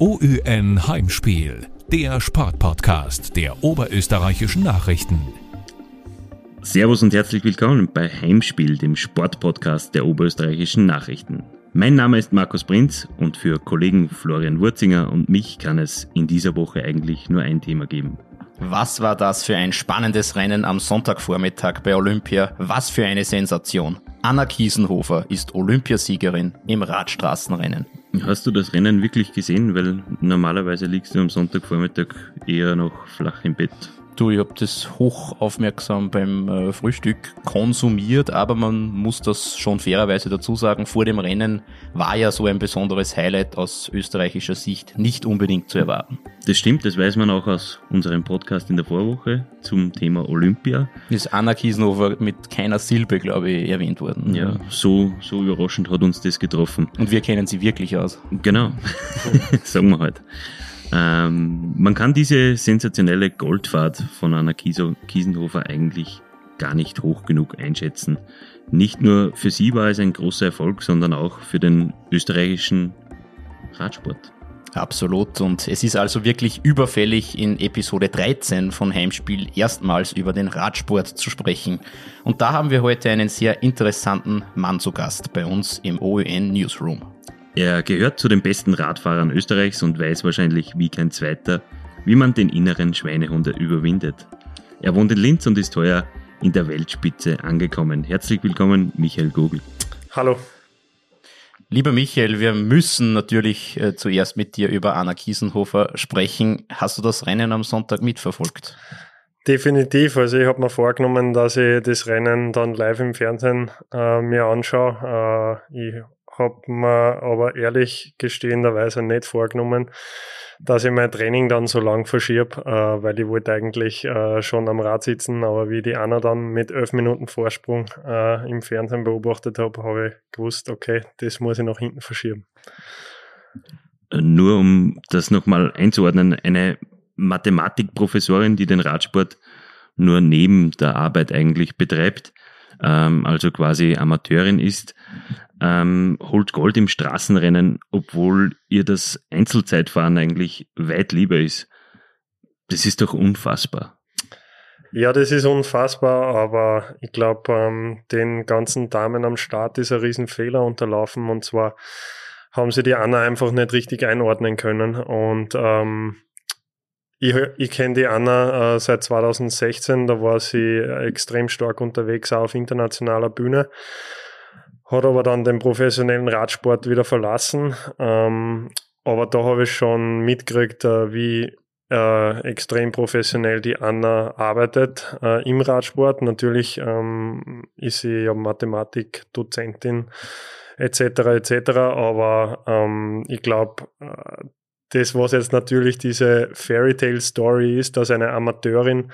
OÜN Heimspiel, der Sportpodcast der oberösterreichischen Nachrichten. Servus und herzlich willkommen bei Heimspiel, dem Sportpodcast der oberösterreichischen Nachrichten. Mein Name ist Markus Prinz und für Kollegen Florian Wurzinger und mich kann es in dieser Woche eigentlich nur ein Thema geben. Was war das für ein spannendes Rennen am Sonntagvormittag bei Olympia? Was für eine Sensation. Anna Kiesenhofer ist Olympiasiegerin im Radstraßenrennen. Hast du das Rennen wirklich gesehen? Weil normalerweise liegst du am Sonntagvormittag eher noch flach im Bett. Du, ich habe das hoch aufmerksam beim äh, Frühstück konsumiert, aber man muss das schon fairerweise dazu sagen, vor dem Rennen war ja so ein besonderes Highlight aus österreichischer Sicht nicht unbedingt zu erwarten. Das stimmt, das weiß man auch aus unserem Podcast in der Vorwoche zum Thema Olympia. Ist Anna Kiesenhofer mit keiner Silbe, glaube ich, erwähnt worden. Ja, so, so überraschend hat uns das getroffen. Und wir kennen sie wirklich aus. Genau, sagen wir halt. Ähm, man kann diese sensationelle Goldfahrt von Anna Kiesenhofer eigentlich gar nicht hoch genug einschätzen. Nicht nur für sie war es ein großer Erfolg, sondern auch für den österreichischen Radsport. Absolut. Und es ist also wirklich überfällig, in Episode 13 von Heimspiel erstmals über den Radsport zu sprechen. Und da haben wir heute einen sehr interessanten Mann zu Gast bei uns im OEN Newsroom. Er gehört zu den besten Radfahrern Österreichs und weiß wahrscheinlich wie kein zweiter, wie man den inneren Schweinehunde überwindet. Er wohnt in Linz und ist heuer in der Weltspitze angekommen. Herzlich willkommen, Michael Gogel. Hallo. Lieber Michael, wir müssen natürlich äh, zuerst mit dir über Anna Kiesenhofer sprechen. Hast du das Rennen am Sonntag mitverfolgt? Definitiv. Also ich habe mir vorgenommen, dass ich das Rennen dann live im Fernsehen äh, mir anschaue. Äh, ich habe mir aber ehrlich gestehenderweise nicht vorgenommen, dass ich mein Training dann so lang verschiebe, äh, weil ich wollte eigentlich äh, schon am Rad sitzen, aber wie die Anna dann mit elf Minuten Vorsprung äh, im Fernsehen beobachtet habe, habe ich gewusst, okay, das muss ich nach hinten verschieben. Nur um das nochmal einzuordnen, eine Mathematikprofessorin, die den Radsport nur neben der Arbeit eigentlich betreibt, ähm, also quasi Amateurin ist, ähm, holt Gold im Straßenrennen, obwohl ihr das Einzelzeitfahren eigentlich weit lieber ist. Das ist doch unfassbar. Ja, das ist unfassbar, aber ich glaube, ähm, den ganzen Damen am Start ist ein Riesenfehler unterlaufen und zwar haben sie die Anna einfach nicht richtig einordnen können und ähm, ich, ich kenne die Anna äh, seit 2016, da war sie extrem stark unterwegs, auch auf internationaler Bühne hat aber dann den professionellen Radsport wieder verlassen. Ähm, aber da habe ich schon mitgekriegt, äh, wie äh, extrem professionell die Anna arbeitet äh, im Radsport. Natürlich ähm, ist sie ja Mathematik-Dozentin etc. etc. Aber ähm, ich glaube, äh, das, was jetzt natürlich diese Fairy Tale Story ist, dass eine Amateurin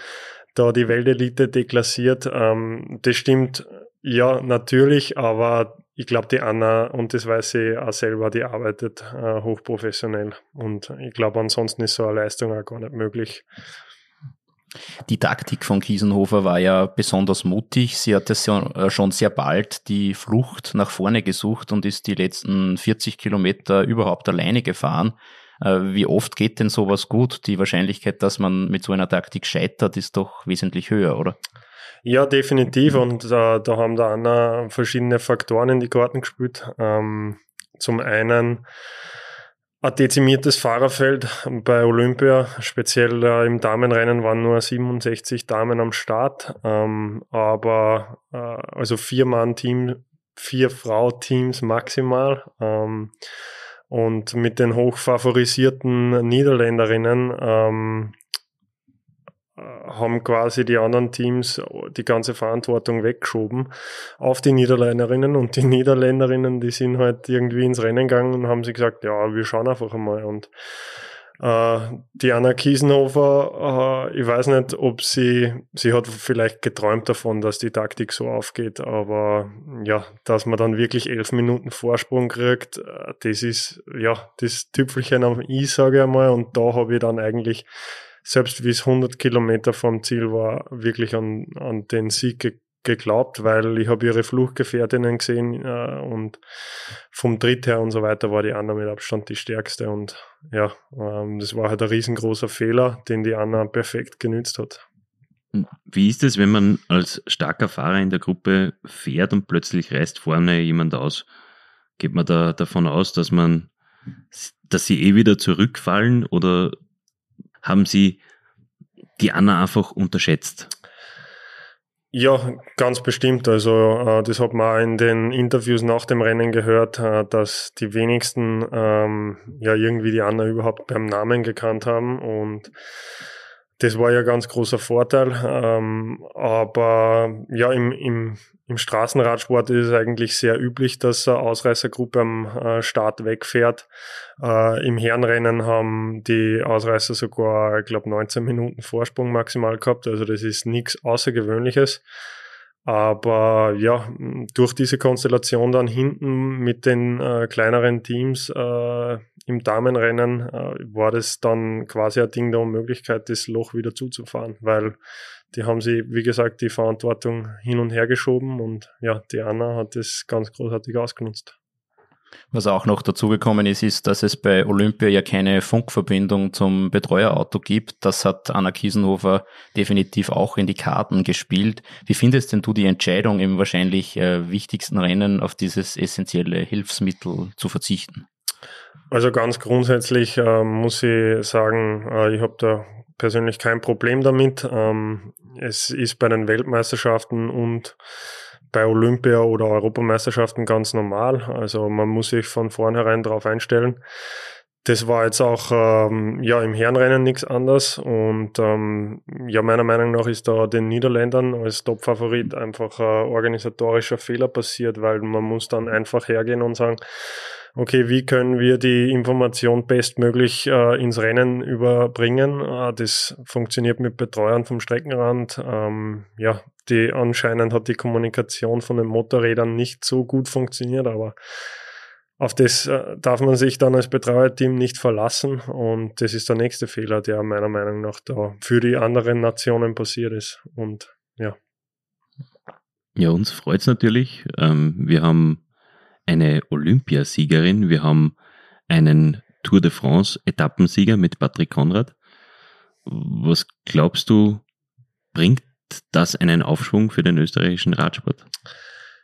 da die Weltelite deklassiert, ähm, das stimmt ja, natürlich, aber ich glaube, die Anna, und das weiß sie auch selber, die arbeitet äh, hochprofessionell. Und ich glaube, ansonsten ist so eine Leistung auch gar nicht möglich. Die Taktik von Kiesenhofer war ja besonders mutig. Sie hat es äh, schon sehr bald die Flucht nach vorne gesucht und ist die letzten 40 Kilometer überhaupt alleine gefahren. Äh, wie oft geht denn sowas gut? Die Wahrscheinlichkeit, dass man mit so einer Taktik scheitert, ist doch wesentlich höher, oder? Ja, definitiv. Und äh, da haben da Anna verschiedene Faktoren in die Karten gespielt. Ähm, zum einen ein dezimiertes Fahrerfeld bei Olympia, speziell äh, im Damenrennen waren nur 67 Damen am Start, ähm, aber äh, also vier Mann-Team, vier Frau-Teams maximal. Ähm, und mit den hochfavorisierten Niederländerinnen ähm, haben quasi die anderen Teams die ganze Verantwortung weggeschoben auf die Niederländerinnen. Und die Niederländerinnen, die sind halt irgendwie ins Rennen gegangen und haben sich gesagt, ja, wir schauen einfach einmal. Und die Anna Kiesenhofer, äh, ich weiß nicht, ob sie, sie hat vielleicht geträumt davon, dass die Taktik so aufgeht, aber ja, dass man dann wirklich elf Minuten Vorsprung kriegt, äh, das ist ja das Tüpfelchen am I, sage ich einmal, und da habe ich dann eigentlich selbst wie es 100 Kilometer vom Ziel war, wirklich an, an den Sieg geglaubt, weil ich habe ihre Fluchtgefährtinnen gesehen äh, und vom Tritt her und so weiter war die Anna mit Abstand die stärkste und ja, ähm, das war halt ein riesengroßer Fehler, den die Anna perfekt genützt hat. Wie ist es, wenn man als starker Fahrer in der Gruppe fährt und plötzlich reißt vorne jemand aus? Geht man da davon aus, dass man, dass sie eh wieder zurückfallen oder haben sie die Anna einfach unterschätzt? Ja, ganz bestimmt. Also äh, das hat man auch in den Interviews nach dem Rennen gehört, äh, dass die wenigsten ähm, ja irgendwie die Anna überhaupt beim Namen gekannt haben und das war ja ganz großer Vorteil. Ähm, aber ja, im, im, im Straßenradsport ist es eigentlich sehr üblich, dass eine Ausreißergruppe am äh, Start wegfährt. Äh, Im Herrenrennen haben die Ausreißer sogar, ich glaube, 19 Minuten Vorsprung maximal gehabt. Also das ist nichts Außergewöhnliches. Aber ja, durch diese Konstellation dann hinten mit den äh, kleineren Teams äh, im Damenrennen äh, war das dann quasi ein Ding der Unmöglichkeit, das Loch wieder zuzufahren, weil die haben sie, wie gesagt, die Verantwortung hin und her geschoben und ja, die Anna hat das ganz großartig ausgenutzt. Was auch noch dazugekommen ist, ist, dass es bei Olympia ja keine Funkverbindung zum Betreuerauto gibt. Das hat Anna Kiesenhofer definitiv auch in die Karten gespielt. Wie findest denn du die Entscheidung, im wahrscheinlich äh, wichtigsten Rennen auf dieses essentielle Hilfsmittel zu verzichten? Also ganz grundsätzlich äh, muss ich sagen, äh, ich habe da persönlich kein Problem damit. Ähm, es ist bei den Weltmeisterschaften und bei Olympia oder Europameisterschaften ganz normal. Also man muss sich von vornherein darauf einstellen. Das war jetzt auch ähm, ja im Herrenrennen nichts anderes und ähm, ja meiner Meinung nach ist da den Niederländern als Topfavorit einfach ein organisatorischer Fehler passiert, weil man muss dann einfach hergehen und sagen, okay, wie können wir die Information bestmöglich äh, ins Rennen überbringen? Äh, das funktioniert mit Betreuern vom Streckenrand. Ähm, ja, die anscheinend hat die Kommunikation von den Motorrädern nicht so gut funktioniert, aber auf das äh, darf man sich dann als Betreuerteam nicht verlassen und das ist der nächste Fehler, der meiner Meinung nach da für die anderen Nationen passiert ist und ja. Ja, uns freut es natürlich. Ähm, wir haben eine Olympiasiegerin. Wir haben einen Tour de France Etappensieger mit Patrick Konrad. Was glaubst du, bringt das einen Aufschwung für den österreichischen Radsport?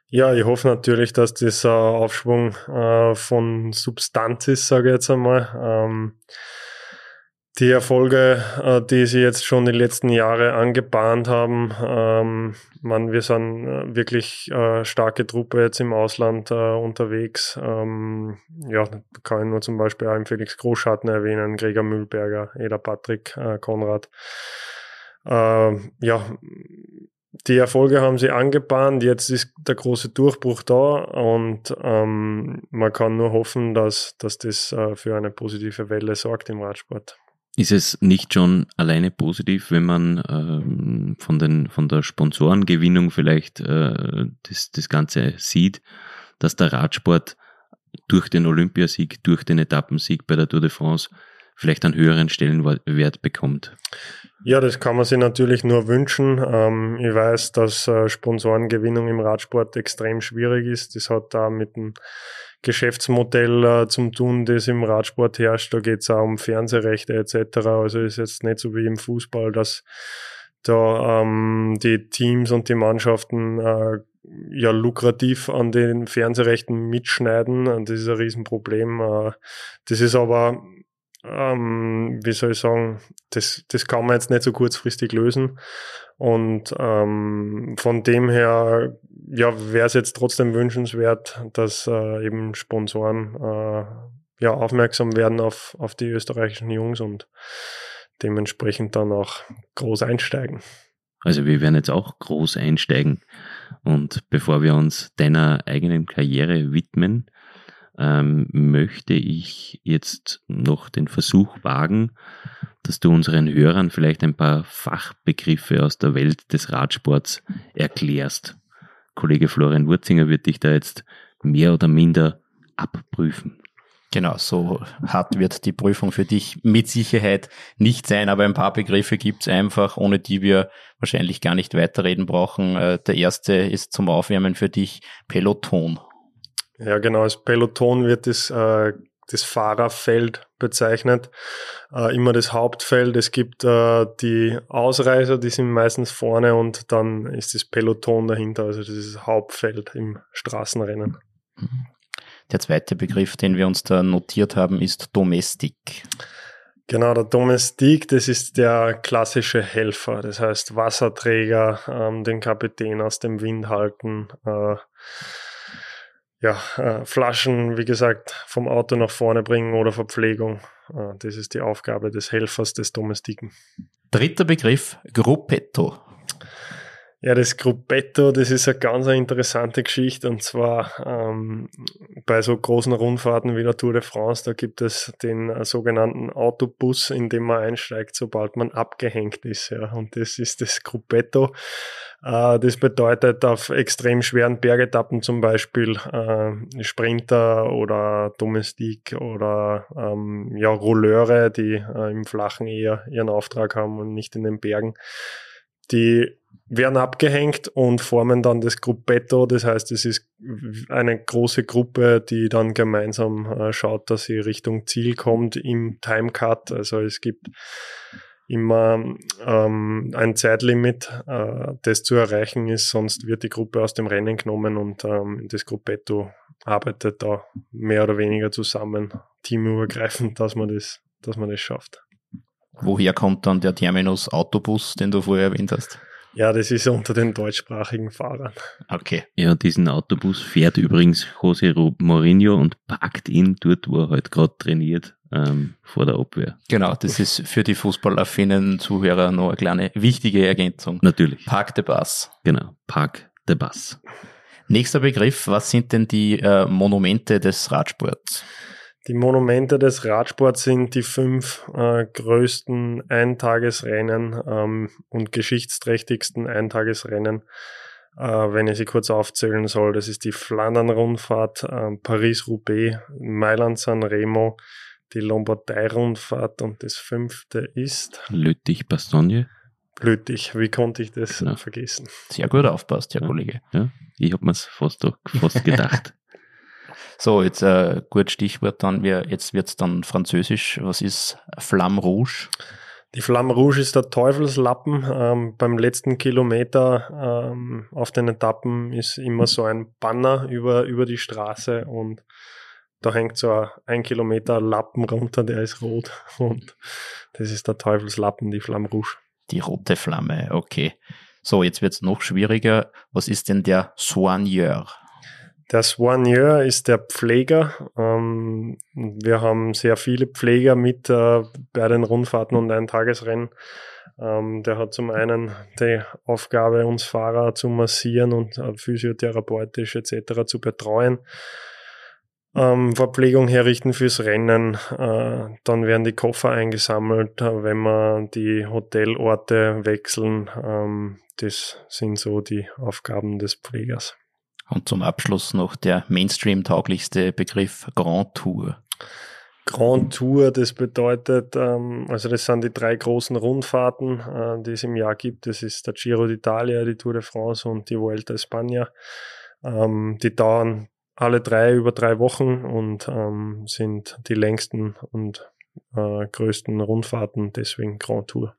Ja, ich hoffe natürlich, dass das ein Aufschwung äh, von Substanz ist, sage ich jetzt einmal. Ähm, die Erfolge, äh, die sie jetzt schon die letzten Jahre angebahnt haben. Ähm, man, wir sind äh, wirklich äh, starke Truppe jetzt im Ausland äh, unterwegs. Ähm, ja, kann ich nur zum Beispiel auch Felix Großschatten erwähnen, Gregor Mühlberger, Eda Patrick, äh, Konrad. Äh, ja, die Erfolge haben sie angebahnt, jetzt ist der große Durchbruch da und ähm, man kann nur hoffen, dass, dass das äh, für eine positive Welle sorgt im Radsport. Ist es nicht schon alleine positiv, wenn man ähm, von, den, von der Sponsorengewinnung vielleicht äh, das, das Ganze sieht, dass der Radsport durch den Olympiasieg, durch den Etappensieg bei der Tour de France vielleicht einen höheren Stellenwert bekommt? Ja, das kann man sich natürlich nur wünschen. Ähm, ich weiß, dass äh, Sponsorengewinnung im Radsport extrem schwierig ist. Das hat da mit dem Geschäftsmodell äh, zum tun, das im Radsport herrscht. Da geht es auch um Fernsehrechte etc. Also ist jetzt nicht so wie im Fußball, dass da ähm, die Teams und die Mannschaften äh, ja lukrativ an den Fernsehrechten mitschneiden. Und das ist ein Riesenproblem. Äh, das ist aber ähm, wie soll ich sagen, das, das kann man jetzt nicht so kurzfristig lösen. Und ähm, von dem her, ja, wäre es jetzt trotzdem wünschenswert, dass äh, eben Sponsoren äh, ja aufmerksam werden auf, auf die österreichischen Jungs und dementsprechend dann auch groß einsteigen. Also wir werden jetzt auch groß einsteigen. Und bevor wir uns deiner eigenen Karriere widmen, ähm, möchte ich jetzt noch den Versuch wagen, dass du unseren Hörern vielleicht ein paar Fachbegriffe aus der Welt des Radsports erklärst. Kollege Florian Wurzinger wird dich da jetzt mehr oder minder abprüfen. Genau, so hart wird die Prüfung für dich mit Sicherheit nicht sein, aber ein paar Begriffe gibt's einfach, ohne die wir wahrscheinlich gar nicht weiterreden brauchen. Äh, der erste ist zum Aufwärmen für dich Peloton. Ja, genau, als Peloton wird das, äh, das Fahrerfeld bezeichnet, äh, immer das Hauptfeld. Es gibt äh, die Ausreißer, die sind meistens vorne und dann ist das Peloton dahinter, also das ist das Hauptfeld im Straßenrennen. Der zweite Begriff, den wir uns da notiert haben, ist Domestik. Genau, der Domestik, das ist der klassische Helfer. Das heißt Wasserträger, ähm, den Kapitän aus dem Wind halten, äh, ja, äh, Flaschen, wie gesagt, vom Auto nach vorne bringen oder Verpflegung. Äh, das ist die Aufgabe des Helfers, des Domestiken. Dritter Begriff, Gruppetto. Ja, das Gruppetto, das ist eine ganz interessante Geschichte und zwar ähm, bei so großen Rundfahrten wie der Tour de France, da gibt es den äh, sogenannten Autobus, in dem man einsteigt, sobald man abgehängt ist. Ja. Und das ist das Gruppetto. Äh, das bedeutet auf extrem schweren Bergetappen zum Beispiel äh, Sprinter oder Domestik oder ähm, ja, Rouleure, die äh, im Flachen eher ihren Auftrag haben und nicht in den Bergen die werden abgehängt und formen dann das Gruppetto. Das heißt, es ist eine große Gruppe, die dann gemeinsam äh, schaut, dass sie Richtung Ziel kommt im Timecut. Also es gibt immer ähm, ein Zeitlimit, äh, das zu erreichen ist, sonst wird die Gruppe aus dem Rennen genommen und ähm, das Gruppetto arbeitet da mehr oder weniger zusammen, teamübergreifend, dass man das, dass man das schafft. Woher kommt dann der Terminus Autobus, den du vorher erwähnt hast? Ja, das ist unter den deutschsprachigen Fahrern. Okay. Ja, diesen Autobus fährt übrigens José Mourinho und parkt ihn dort, wo er halt gerade trainiert, ähm, vor der Abwehr. Genau, das ist für die fußballaffinen Zuhörer noch eine kleine wichtige Ergänzung. Natürlich. Park de Bus. Genau, Park de Bus. Nächster Begriff, was sind denn die äh, Monumente des Radsports? Die Monumente des Radsports sind die fünf äh, größten Eintagesrennen ähm, und geschichtsträchtigsten Eintagesrennen, äh, wenn ich sie kurz aufzählen soll. Das ist die Flandern-Rundfahrt, äh, Paris-Roubaix, Mailand-San Remo, die Lombardei-Rundfahrt und das fünfte ist Lüttich-Bastogne. Lüttich, wie konnte ich das genau. vergessen? Sehr gut aufpasst, Herr ja. Kollege. Ja, ich habe mir fast, fast gedacht. So, jetzt äh, gut Stichwort dann, wir, jetzt wird's dann französisch. Was ist Flamme Rouge? Die Flamme Rouge ist der Teufelslappen. Ähm, beim letzten Kilometer ähm, auf den Etappen ist immer so ein Banner über, über die Straße und da hängt so ein, ein Kilometer Lappen runter, der ist rot und das ist der Teufelslappen, die Flamme Rouge. Die rote Flamme, okay. So, jetzt wird's noch schwieriger. Was ist denn der Soigneur? Der Soigneur ist der Pfleger. Ähm, wir haben sehr viele Pfleger mit äh, bei den Rundfahrten und Eintagesrennen. Ähm, der hat zum einen die Aufgabe, uns Fahrer zu massieren und äh, physiotherapeutisch etc. zu betreuen. Ähm, Verpflegung herrichten fürs Rennen. Äh, dann werden die Koffer eingesammelt, äh, wenn wir die Hotelorte wechseln. Ähm, das sind so die Aufgaben des Pflegers. Und zum Abschluss noch der Mainstream-tauglichste Begriff Grand Tour. Grand Tour, das bedeutet, ähm, also das sind die drei großen Rundfahrten, äh, die es im Jahr gibt. Das ist der Giro d'Italia, die Tour de France und die Vuelta España. Ähm, die dauern alle drei über drei Wochen und ähm, sind die längsten und äh, größten Rundfahrten, deswegen Grand Tour.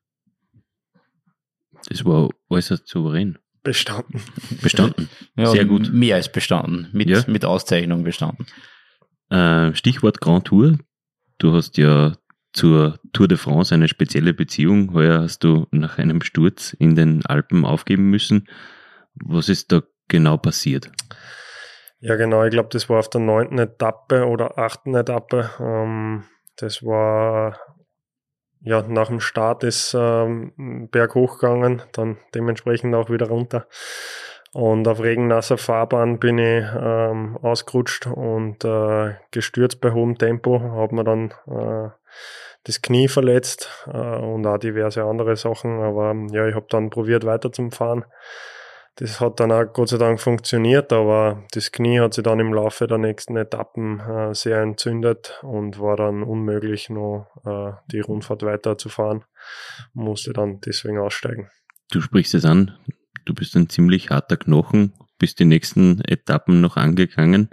Das war äußerst souverän. Bestanden. Bestanden. Ja, Sehr gut. Mehr als bestanden. Mit, Ja. mit Auszeichnung bestanden. Äh, Stichwort Grand Tour. Du hast ja zur Tour de France eine spezielle Beziehung. Heuer hast du nach einem Sturz in den Alpen aufgeben müssen. Was ist da genau passiert? Ja, genau. Ich glaube, das war auf der neunten Etappe oder achten Etappe. Ähm, das war ja nach dem Start ist ähm, Berg hochgegangen, dann dementsprechend auch wieder runter. Und auf regennasser Fahrbahn bin ich ähm, ausgerutscht und äh, gestürzt bei hohem Tempo, habe mir dann äh, das Knie verletzt äh, und auch diverse andere Sachen. Aber ja, ich habe dann probiert weiter. Das hat dann auch Gott sei Dank funktioniert, aber das Knie hat sich dann im Laufe der nächsten Etappen äh, sehr entzündet und war dann unmöglich, noch äh, die Rundfahrt weiterzufahren. Musste dann deswegen aussteigen. Du sprichst es an, du bist ein ziemlich harter Knochen, bist die nächsten Etappen noch angegangen.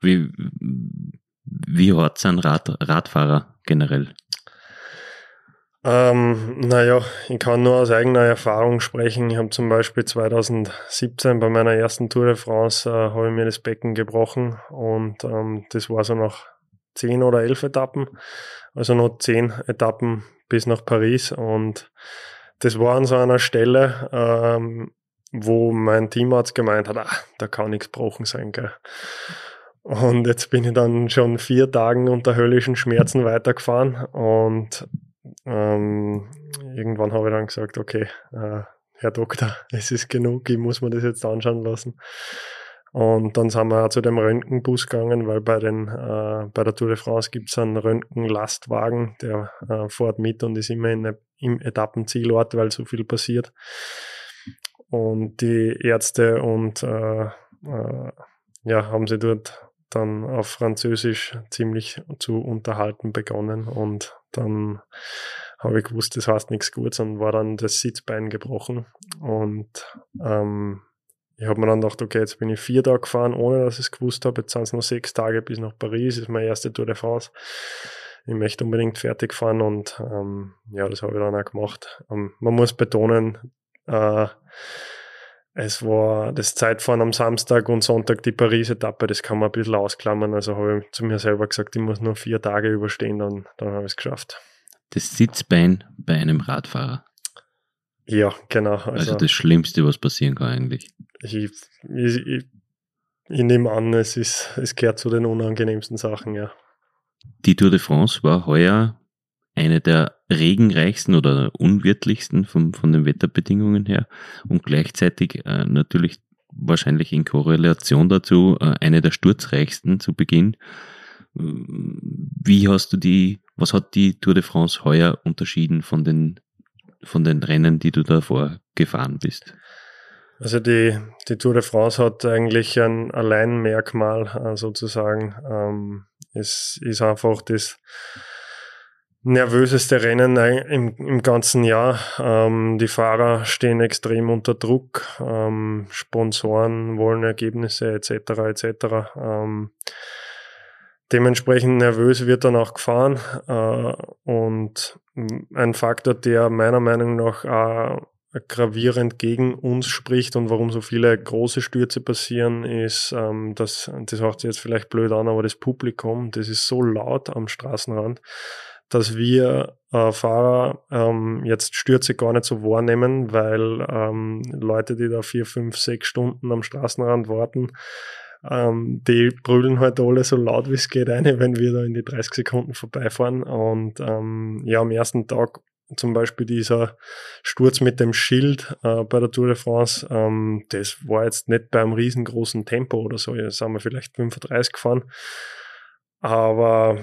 Wie, wie hart sind Rad, Radfahrer generell? Ähm, naja, ich kann nur aus eigener Erfahrung sprechen. Ich habe zum Beispiel 2017 bei meiner ersten Tour de France äh, habe ich mir das Becken gebrochen und ähm, das war so nach zehn oder elf Etappen, also noch zehn Etappen bis nach Paris und das war an so einer Stelle, ähm, wo mein Teamarzt gemeint hat, ah, da kann nichts gebrochen sein, gell. Und jetzt bin ich dann schon vier Tagen unter höllischen Schmerzen weitergefahren und ähm, irgendwann habe ich dann gesagt, okay, äh, Herr Doktor, es ist genug, ich muss mir das jetzt anschauen lassen. Und dann sind wir auch zu dem Röntgenbus gegangen, weil bei, den, äh, bei der Tour de France gibt es einen Röntgenlastwagen, der äh, fährt mit und ist immer in, im Etappenzielort, weil so viel passiert. Und die Ärzte und äh, äh, ja, haben sie dort dann auf Französisch ziemlich zu unterhalten begonnen und dann habe ich gewusst, das heißt nichts Gutes und war dann das Sitzbein gebrochen und ähm, ich habe mir dann gedacht, okay, jetzt bin ich vier Tage gefahren, ohne dass ich es gewusst habe. Jetzt sind es noch sechs Tage bis nach Paris, ist meine erste Tour de France. Ich möchte unbedingt fertig fahren und ähm, ja, das habe ich dann auch gemacht. Ähm, man muss betonen, äh, es war das Zeitfahren am Samstag und Sonntag die Paris-Etappe, das kann man ein bisschen ausklammern. Also habe ich zu mir selber gesagt, ich muss nur vier Tage überstehen, dann, dann habe ich es geschafft. Das Sitzbein bei einem Radfahrer. Ja, genau. Also, also das Schlimmste, was passieren kann eigentlich. Ich, ich, ich, ich nehme an, es, ist, es gehört zu den unangenehmsten Sachen, ja. Die Tour de France war heuer eine der regenreichsten oder unwirtlichsten von, von den Wetterbedingungen her und gleichzeitig äh, natürlich wahrscheinlich in Korrelation dazu äh, eine der sturzreichsten zu Beginn. Wie hast du die, was hat die Tour de France heuer unterschieden von den, von den Rennen, die du davor gefahren bist? Also die, die Tour de France hat eigentlich ein Alleinmerkmal äh, sozusagen. Ähm, es ist einfach das, nervöseste Rennen im, im ganzen Jahr. Ähm, die Fahrer stehen extrem unter Druck. Ähm, Sponsoren wollen Ergebnisse etc. etc. Ähm, dementsprechend nervös wird dann auch gefahren. Äh, und ein Faktor, der meiner Meinung nach äh, gravierend gegen uns spricht und warum so viele große Stürze passieren, ist, ähm, dass, das hört sich jetzt vielleicht blöd an, aber das Publikum, das ist so laut am Straßenrand dass wir äh, Fahrer ähm, jetzt Stürze gar nicht so wahrnehmen, weil ähm, Leute, die da vier, fünf, sechs Stunden am Straßenrand warten, ähm, die brüllen halt alle so laut wie es geht eine, wenn wir da in die 30 Sekunden vorbeifahren. Und ähm, ja, am ersten Tag zum Beispiel dieser Sturz mit dem Schild äh, bei der Tour de France, ähm, das war jetzt nicht beim riesengroßen Tempo oder so, jetzt haben wir vielleicht 35 gefahren. Aber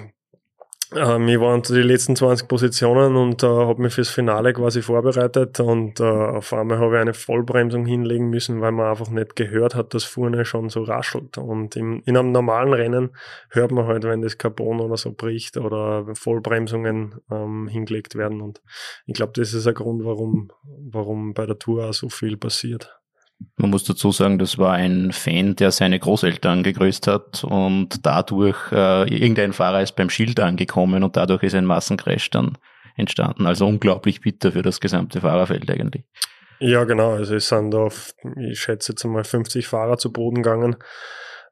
ähm, ich war unter die letzten 20 Positionen und äh, habe mich fürs Finale quasi vorbereitet und äh, auf einmal habe ich eine Vollbremsung hinlegen müssen, weil man einfach nicht gehört hat, dass vorne schon so raschelt. Und im, in einem normalen Rennen hört man halt, wenn das Carbon oder so bricht oder Vollbremsungen ähm, hingelegt werden. Und ich glaube, das ist ein Grund, warum, warum bei der Tour auch so viel passiert. Man muss dazu sagen, das war ein Fan, der seine Großeltern gegrüßt hat und dadurch äh, irgendein Fahrer ist beim Schild angekommen und dadurch ist ein Massencrash dann entstanden. Also unglaublich bitter für das gesamte Fahrerfeld eigentlich. Ja, genau. Also es sind da, ich schätze jetzt einmal 50 Fahrer zu Boden gegangen.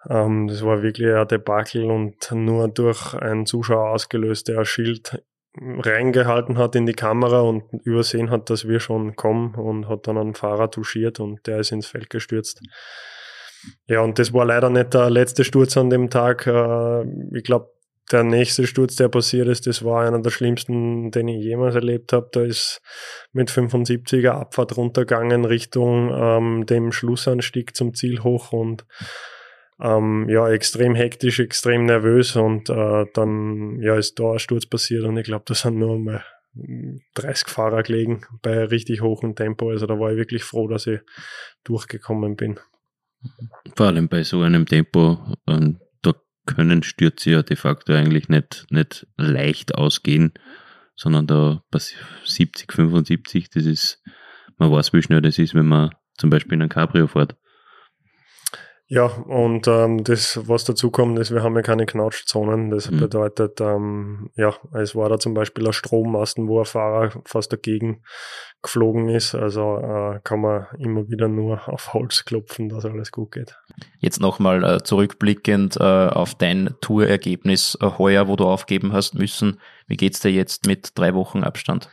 Ähm, das war wirklich ein Debakel und nur durch einen Zuschauer ausgelöst, der ein Schild reingehalten hat in die Kamera und übersehen hat, dass wir schon kommen und hat dann einen Fahrer touchiert und der ist ins Feld gestürzt. Ja, und das war leider nicht der letzte Sturz an dem Tag. Äh, ich glaube, der nächste Sturz, der passiert ist, das war einer der schlimmsten, den ich jemals erlebt habe. Da ist mit 75er Abfahrt runtergegangen Richtung ähm, dem Schlussanstieg zum Ziel hoch und ähm, ja, extrem hektisch, extrem nervös und äh, dann ja, ist da ein Sturz passiert und ich glaube, da sind nur mal 30 Fahrer gelegen bei richtig hohem Tempo. Also da war ich wirklich froh, dass ich durchgekommen bin. Vor allem bei so einem Tempo, ähm, da können Stürze ja de facto eigentlich nicht, nicht leicht ausgehen, sondern da bei 70, 75, das ist, man weiß, wie schnell das ist, wenn man zum Beispiel in ein Cabrio fährt. Ja, und ähm, das, was dazu kommt, ist, wir haben ja keine Knautschzonen. Das mhm. bedeutet, ähm, ja, es war da zum Beispiel ein Strommasten, wo ein Fahrer fast dagegen geflogen ist. Also äh, kann man immer wieder nur auf Holz klopfen, dass alles gut geht. Jetzt nochmal äh, zurückblickend äh, auf dein Tourergebnis äh, heuer, wo du aufgeben hast müssen. Wie geht's dir jetzt mit drei Wochen Abstand?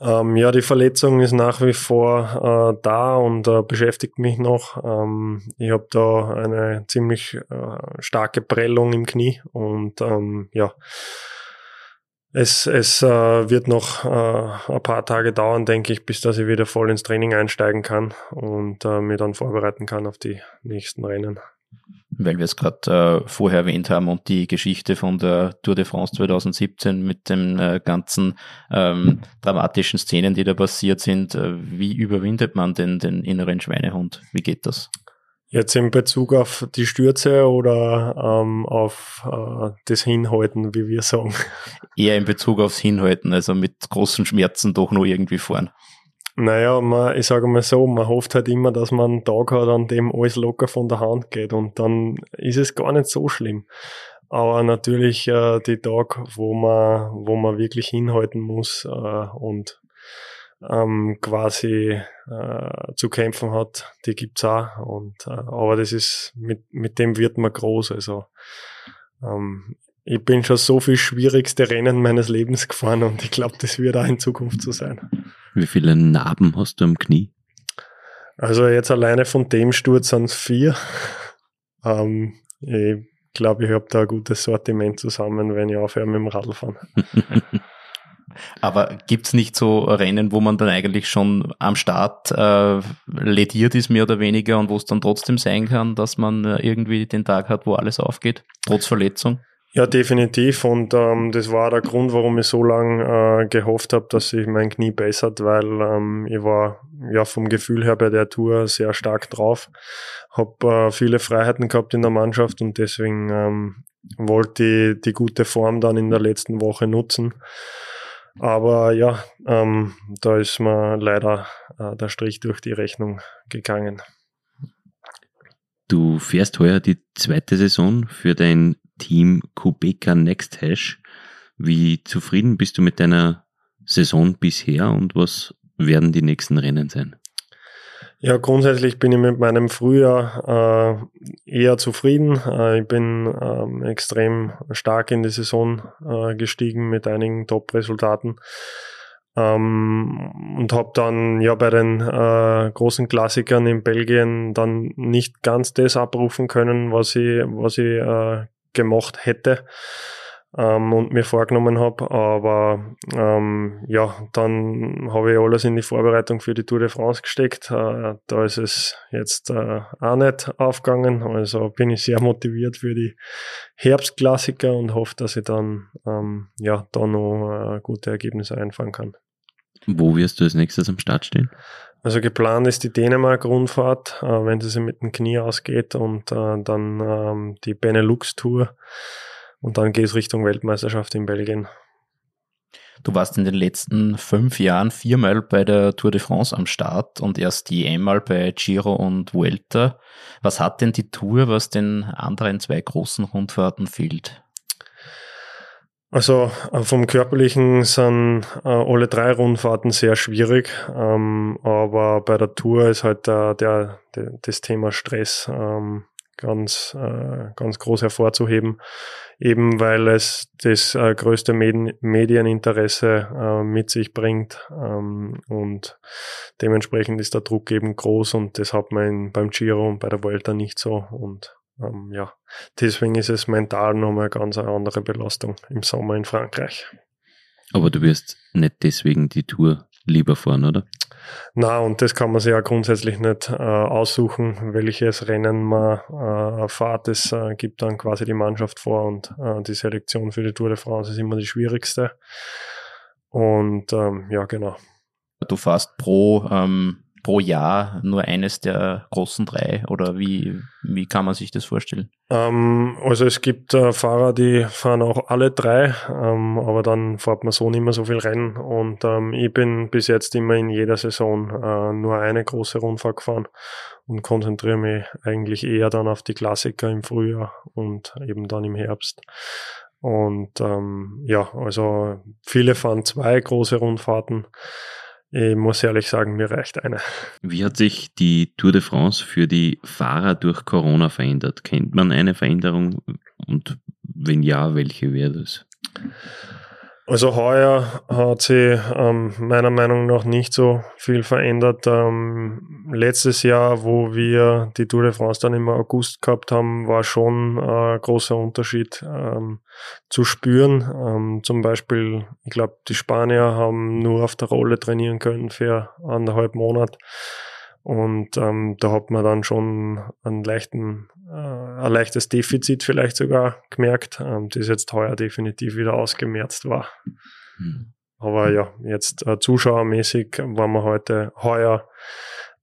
Ähm, ja, die Verletzung ist nach wie vor äh, da und äh, beschäftigt mich noch. Ähm, ich habe da eine ziemlich äh, starke Prellung im Knie und ähm, ja, es, es äh, wird noch äh, ein paar Tage dauern, denke ich, bis dass ich wieder voll ins Training einsteigen kann und äh, mir dann vorbereiten kann auf die nächsten Rennen weil wir es gerade äh, vorher erwähnt haben und die Geschichte von der Tour de France 2017 mit den äh, ganzen ähm, dramatischen Szenen, die da passiert sind. Äh, wie überwindet man denn den inneren Schweinehund? Wie geht das? Jetzt in Bezug auf die Stürze oder ähm, auf äh, das Hinhalten, wie wir sagen? Eher in Bezug aufs Hinhalten, also mit großen Schmerzen doch nur irgendwie fahren. Naja, man, ich sage mal so, man hofft halt immer, dass man einen Tag hat, an dem alles locker von der Hand geht und dann ist es gar nicht so schlimm. Aber natürlich äh, die Tage, wo man, wo man wirklich hinhalten muss äh, und ähm, quasi äh, zu kämpfen hat, die gibt's auch. Und, äh, aber das ist, mit, mit dem wird man groß. Also ähm, ich bin schon so viel schwierigste Rennen meines Lebens gefahren und ich glaube, das wird auch in Zukunft so sein. Wie viele Narben hast du am Knie? Also jetzt alleine von dem Sturz sind es vier. Ähm, ich glaube, ich habe da ein gutes Sortiment zusammen, wenn ich aufhöre mit dem Radlfahren. Aber gibt's nicht so Rennen, wo man dann eigentlich schon am Start äh, lediert ist, mehr oder weniger, und wo es dann trotzdem sein kann, dass man äh, irgendwie den Tag hat, wo alles aufgeht, trotz Verletzung? Ja, definitiv. Und ähm, das war der Grund, warum ich so lange äh, gehofft habe, dass sich mein Knie bessert, weil ähm, ich war ja vom Gefühl her bei der Tour sehr stark drauf, habe äh, viele Freiheiten gehabt in der Mannschaft und deswegen ähm, wollte ich die gute Form dann in der letzten Woche nutzen. Aber ja, ähm, da ist mir leider äh, der Strich durch die Rechnung gegangen. Du fährst heuer die zweite Saison für dein Team Kubeka Next Hash. Wie zufrieden bist du mit deiner Saison bisher und was werden die nächsten Rennen sein? Ja, grundsätzlich bin ich mit meinem Frühjahr äh, eher zufrieden. Äh, ich bin ähm, extrem stark in die Saison äh, gestiegen mit einigen Top-Resultaten. Ähm, und habe dann ja bei den äh, großen Klassikern in Belgien dann nicht ganz das abrufen können, was ich, was ich äh, gemacht hätte ähm, und mir vorgenommen habe. Aber ähm, ja, dann habe ich alles in die Vorbereitung für die Tour de France gesteckt. Äh, da ist es jetzt äh, auch nicht aufgegangen. Also bin ich sehr motiviert für die Herbstklassiker und hoffe, dass ich dann ähm, ja da noch äh, gute Ergebnisse einfahren kann. Wo wirst du als nächstes am Start stehen? Also geplant ist die Dänemark-Rundfahrt, äh, wenn sie mit dem Knie ausgeht und äh, dann ähm, die Benelux-Tour und dann geht es Richtung Weltmeisterschaft in Belgien. Du warst in den letzten fünf Jahren viermal bei der Tour de France am Start und erst die einmal bei Giro und Vuelta. Was hat denn die Tour, was den anderen zwei großen Rundfahrten fehlt? Also äh, vom Körperlichen sind äh, alle drei Rundfahrten sehr schwierig, ähm, aber bei der Tour ist halt der, der, der das Thema Stress ähm, ganz, äh, ganz groß hervorzuheben, eben weil es das äh, größte Medien, Medieninteresse äh, mit sich bringt ähm, und dementsprechend ist der Druck eben groß und das hat man beim Giro und bei der Vuelta nicht so und ähm, ja, deswegen ist es mental nochmal eine ganz andere Belastung im Sommer in Frankreich. Aber du wirst nicht deswegen die Tour lieber fahren, oder? Na, und das kann man sich ja grundsätzlich nicht äh, aussuchen, welches Rennen man äh, fahrt. Es äh, gibt dann quasi die Mannschaft vor und äh, die Selektion für die Tour de France ist immer die schwierigste. Und ähm, ja, genau. Du fährst pro ähm, pro Jahr nur eines der großen drei oder wie, wie kann man sich das vorstellen? Ähm, also es gibt äh, Fahrer, die fahren auch alle drei, ähm, aber dann fährt man so nicht mehr so viel Rennen und ähm, ich bin bis jetzt immer in jeder Saison äh, nur eine große Rundfahrt gefahren und konzentriere mich eigentlich eher dann auf die Klassiker im Frühjahr und eben dann im Herbst. Und ähm, ja, also viele fahren zwei große Rundfahrten. Ich muss ehrlich sagen, mir reicht eine. Wie hat sich die Tour de France für die Fahrer durch Corona verändert? Kennt man eine Veränderung und wenn ja, welche wäre das? Also heuer hat sich ähm, meiner Meinung nach nicht so viel verändert. Ähm, letztes Jahr, wo wir die Tour de France dann im August gehabt haben, war schon ein äh, großer Unterschied ähm, zu spüren. Ähm, zum Beispiel, ich glaube, die Spanier haben nur auf der Rolle trainieren können für anderthalb Monate. Und ähm, da hat man dann schon einen leichten, äh, ein leichtes Defizit vielleicht sogar gemerkt, ähm, das jetzt heuer definitiv wieder ausgemerzt war. Mhm. Aber ja, jetzt äh, zuschauermäßig waren wir heute heuer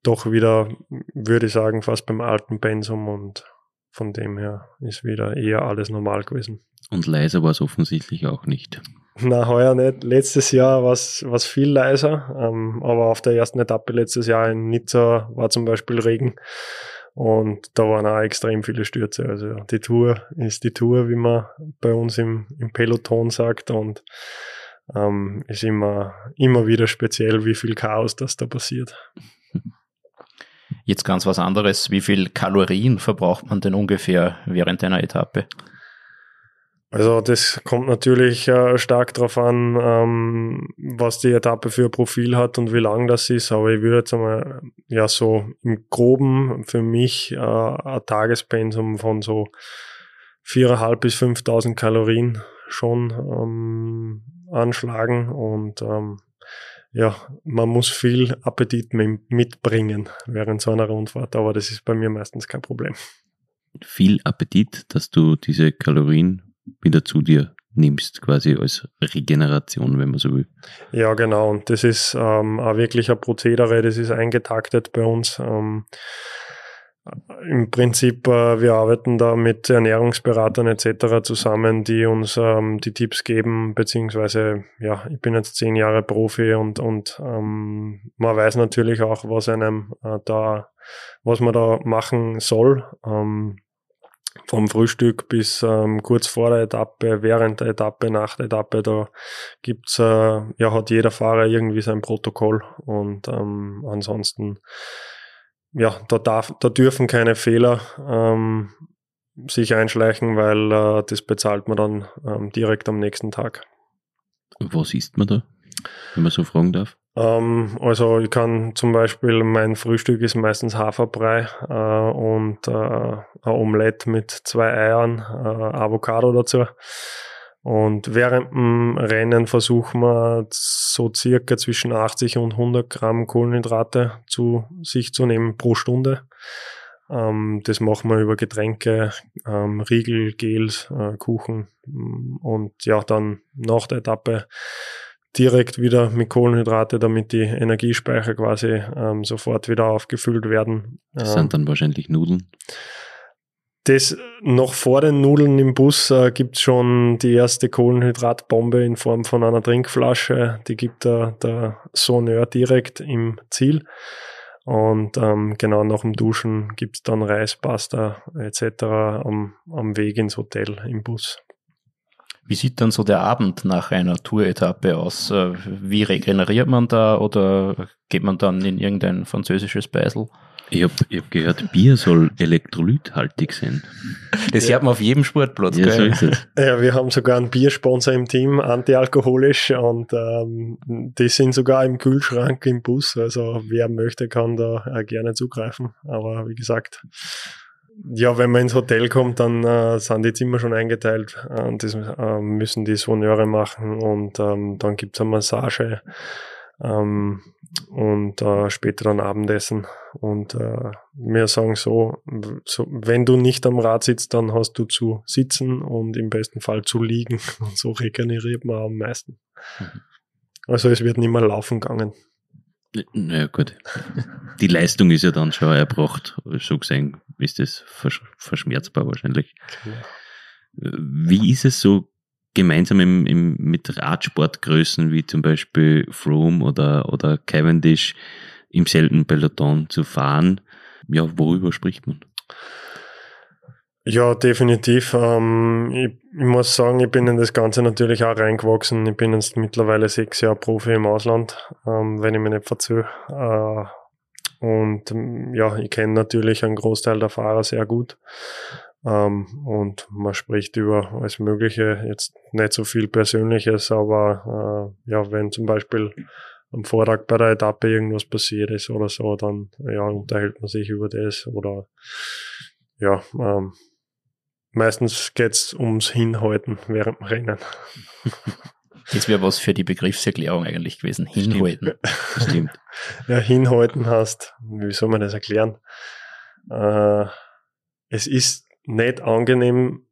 doch wieder, würde ich sagen, fast beim alten Pensum und von dem her ist wieder eher alles normal gewesen. Und leiser war es offensichtlich auch nicht. Na, heuer nicht. Letztes Jahr war es viel leiser, ähm, aber auf der ersten Etappe letztes Jahr in Nizza war zum Beispiel Regen und da waren auch extrem viele Stürze. Also die Tour ist die Tour, wie man bei uns im, im Peloton sagt und ähm, ist immer, immer wieder speziell, wie viel Chaos das da passiert. Jetzt ganz was anderes. Wie viel Kalorien verbraucht man denn ungefähr während einer Etappe? Also das kommt natürlich äh, stark darauf an, ähm, was die Etappe für Profil hat und wie lang das ist. Aber ich würde jetzt einmal ja so im Groben für mich äh, ein Tagespensum von so 4.500 bis 5.000 Kalorien schon ähm, anschlagen und ähm, ja, man muss viel Appetit mitbringen während so einer Rundfahrt, aber das ist bei mir meistens kein Problem. Viel Appetit, dass du diese Kalorien wieder zu dir nimmst, quasi als Regeneration, wenn man so will. Ja, genau. Und das ist ähm, auch wirklich ein Prozedere, das ist eingetaktet bei uns. Ähm, im Prinzip, äh, wir arbeiten da mit Ernährungsberatern etc. zusammen, die uns ähm, die Tipps geben, beziehungsweise, ja, ich bin jetzt zehn Jahre Profi und, und ähm, man weiß natürlich auch, was einem äh, da, was man da machen soll. Ähm, vom Frühstück bis ähm, kurz vor der Etappe, während der Etappe, nach der Etappe, da gibt's, äh, ja, hat jeder Fahrer irgendwie sein Protokoll und ähm, ansonsten, ja, da darf, da dürfen keine Fehler ähm, sich einschleichen, weil äh, das bezahlt man dann ähm, direkt am nächsten Tag. Was isst man da, wenn man so fragen darf? Ähm, also ich kann zum Beispiel, mein Frühstück ist meistens Haferbrei äh, und äh, ein Omelette mit zwei Eiern, äh, Avocado dazu. Und während dem Rennen versuchen wir so circa zwischen 80 und 100 Gramm Kohlenhydrate zu sich zu nehmen pro Stunde. Ähm, das machen wir über Getränke, ähm, Riegel, Gels, äh, Kuchen und ja, dann nach der Etappe direkt wieder mit Kohlenhydrate, damit die Energiespeicher quasi ähm, sofort wieder aufgefüllt werden. Das sind dann wahrscheinlich Nudeln. Das noch vor den Nudeln im Bus äh, gibt schon die erste Kohlenhydratbombe in Form von einer Trinkflasche. Die gibt der, der Sonneur direkt im Ziel. Und ähm, genau nach dem Duschen gibt's dann Reis, Pasta etc. Am, am Weg ins Hotel im Bus. Wie sieht dann so der Abend nach einer Tour-Etappe aus? Äh, wie regeneriert man da oder geht man dann in irgendein französisches Beisel? Ich habe hab gehört, Bier soll elektrolythaltig sein. Das ja. hört man auf jedem Sportplatz. Ja, gell? so ist es. Ja, wir haben sogar einen Biersponsor im Team, antialkoholisch, und ähm, die sind sogar im Kühlschrank im Bus. Also wer möchte, kann da äh, gerne zugreifen. Aber wie gesagt, ja, wenn man ins Hotel kommt, dann äh, sind die Zimmer schon eingeteilt äh, und das äh, müssen die Sonneure machen und ähm, dann gibt's eine Massage ähm, und äh, später dann Abendessen. Und äh, wir sagen so, so, wenn du nicht am Rad sitzt, dann hast du zu sitzen und im besten Fall zu liegen. Und so regeneriert man am meisten. Mhm. Also es wird nicht mehr laufen gegangen. Naja, gut. Die Leistung ist ja dann schon erbracht. So gesehen ist das versch verschmerzbar wahrscheinlich. Genau. Wie ist es so gemeinsam im, im, mit Radsportgrößen wie zum Beispiel Froome oder, oder Cavendish im selben Peloton zu fahren? Ja, worüber spricht man? Ja, definitiv. Ähm, ich, ich, muss sagen, ich bin in das Ganze natürlich auch reingewachsen. Ich bin jetzt mittlerweile sechs Jahre Profi im Ausland, ähm, wenn ich mich nicht verzöge. Äh, und ähm, ja, ich kenne natürlich einen Großteil der Fahrer sehr gut. Ähm, und man spricht über alles Mögliche, jetzt nicht so viel Persönliches, aber äh, ja, wenn zum Beispiel am Vortag bei der Etappe irgendwas passiert ist oder so, dann ja, unterhält man sich über das oder ja, ähm, Meistens geht es ums Hinhalten während dem Rennen. Das wäre was für die Begriffserklärung eigentlich gewesen. Hinhalten. Stimmt. Stimmt. Ja, hinhalten heißt, wie soll man das erklären? Äh, es ist nicht angenehm,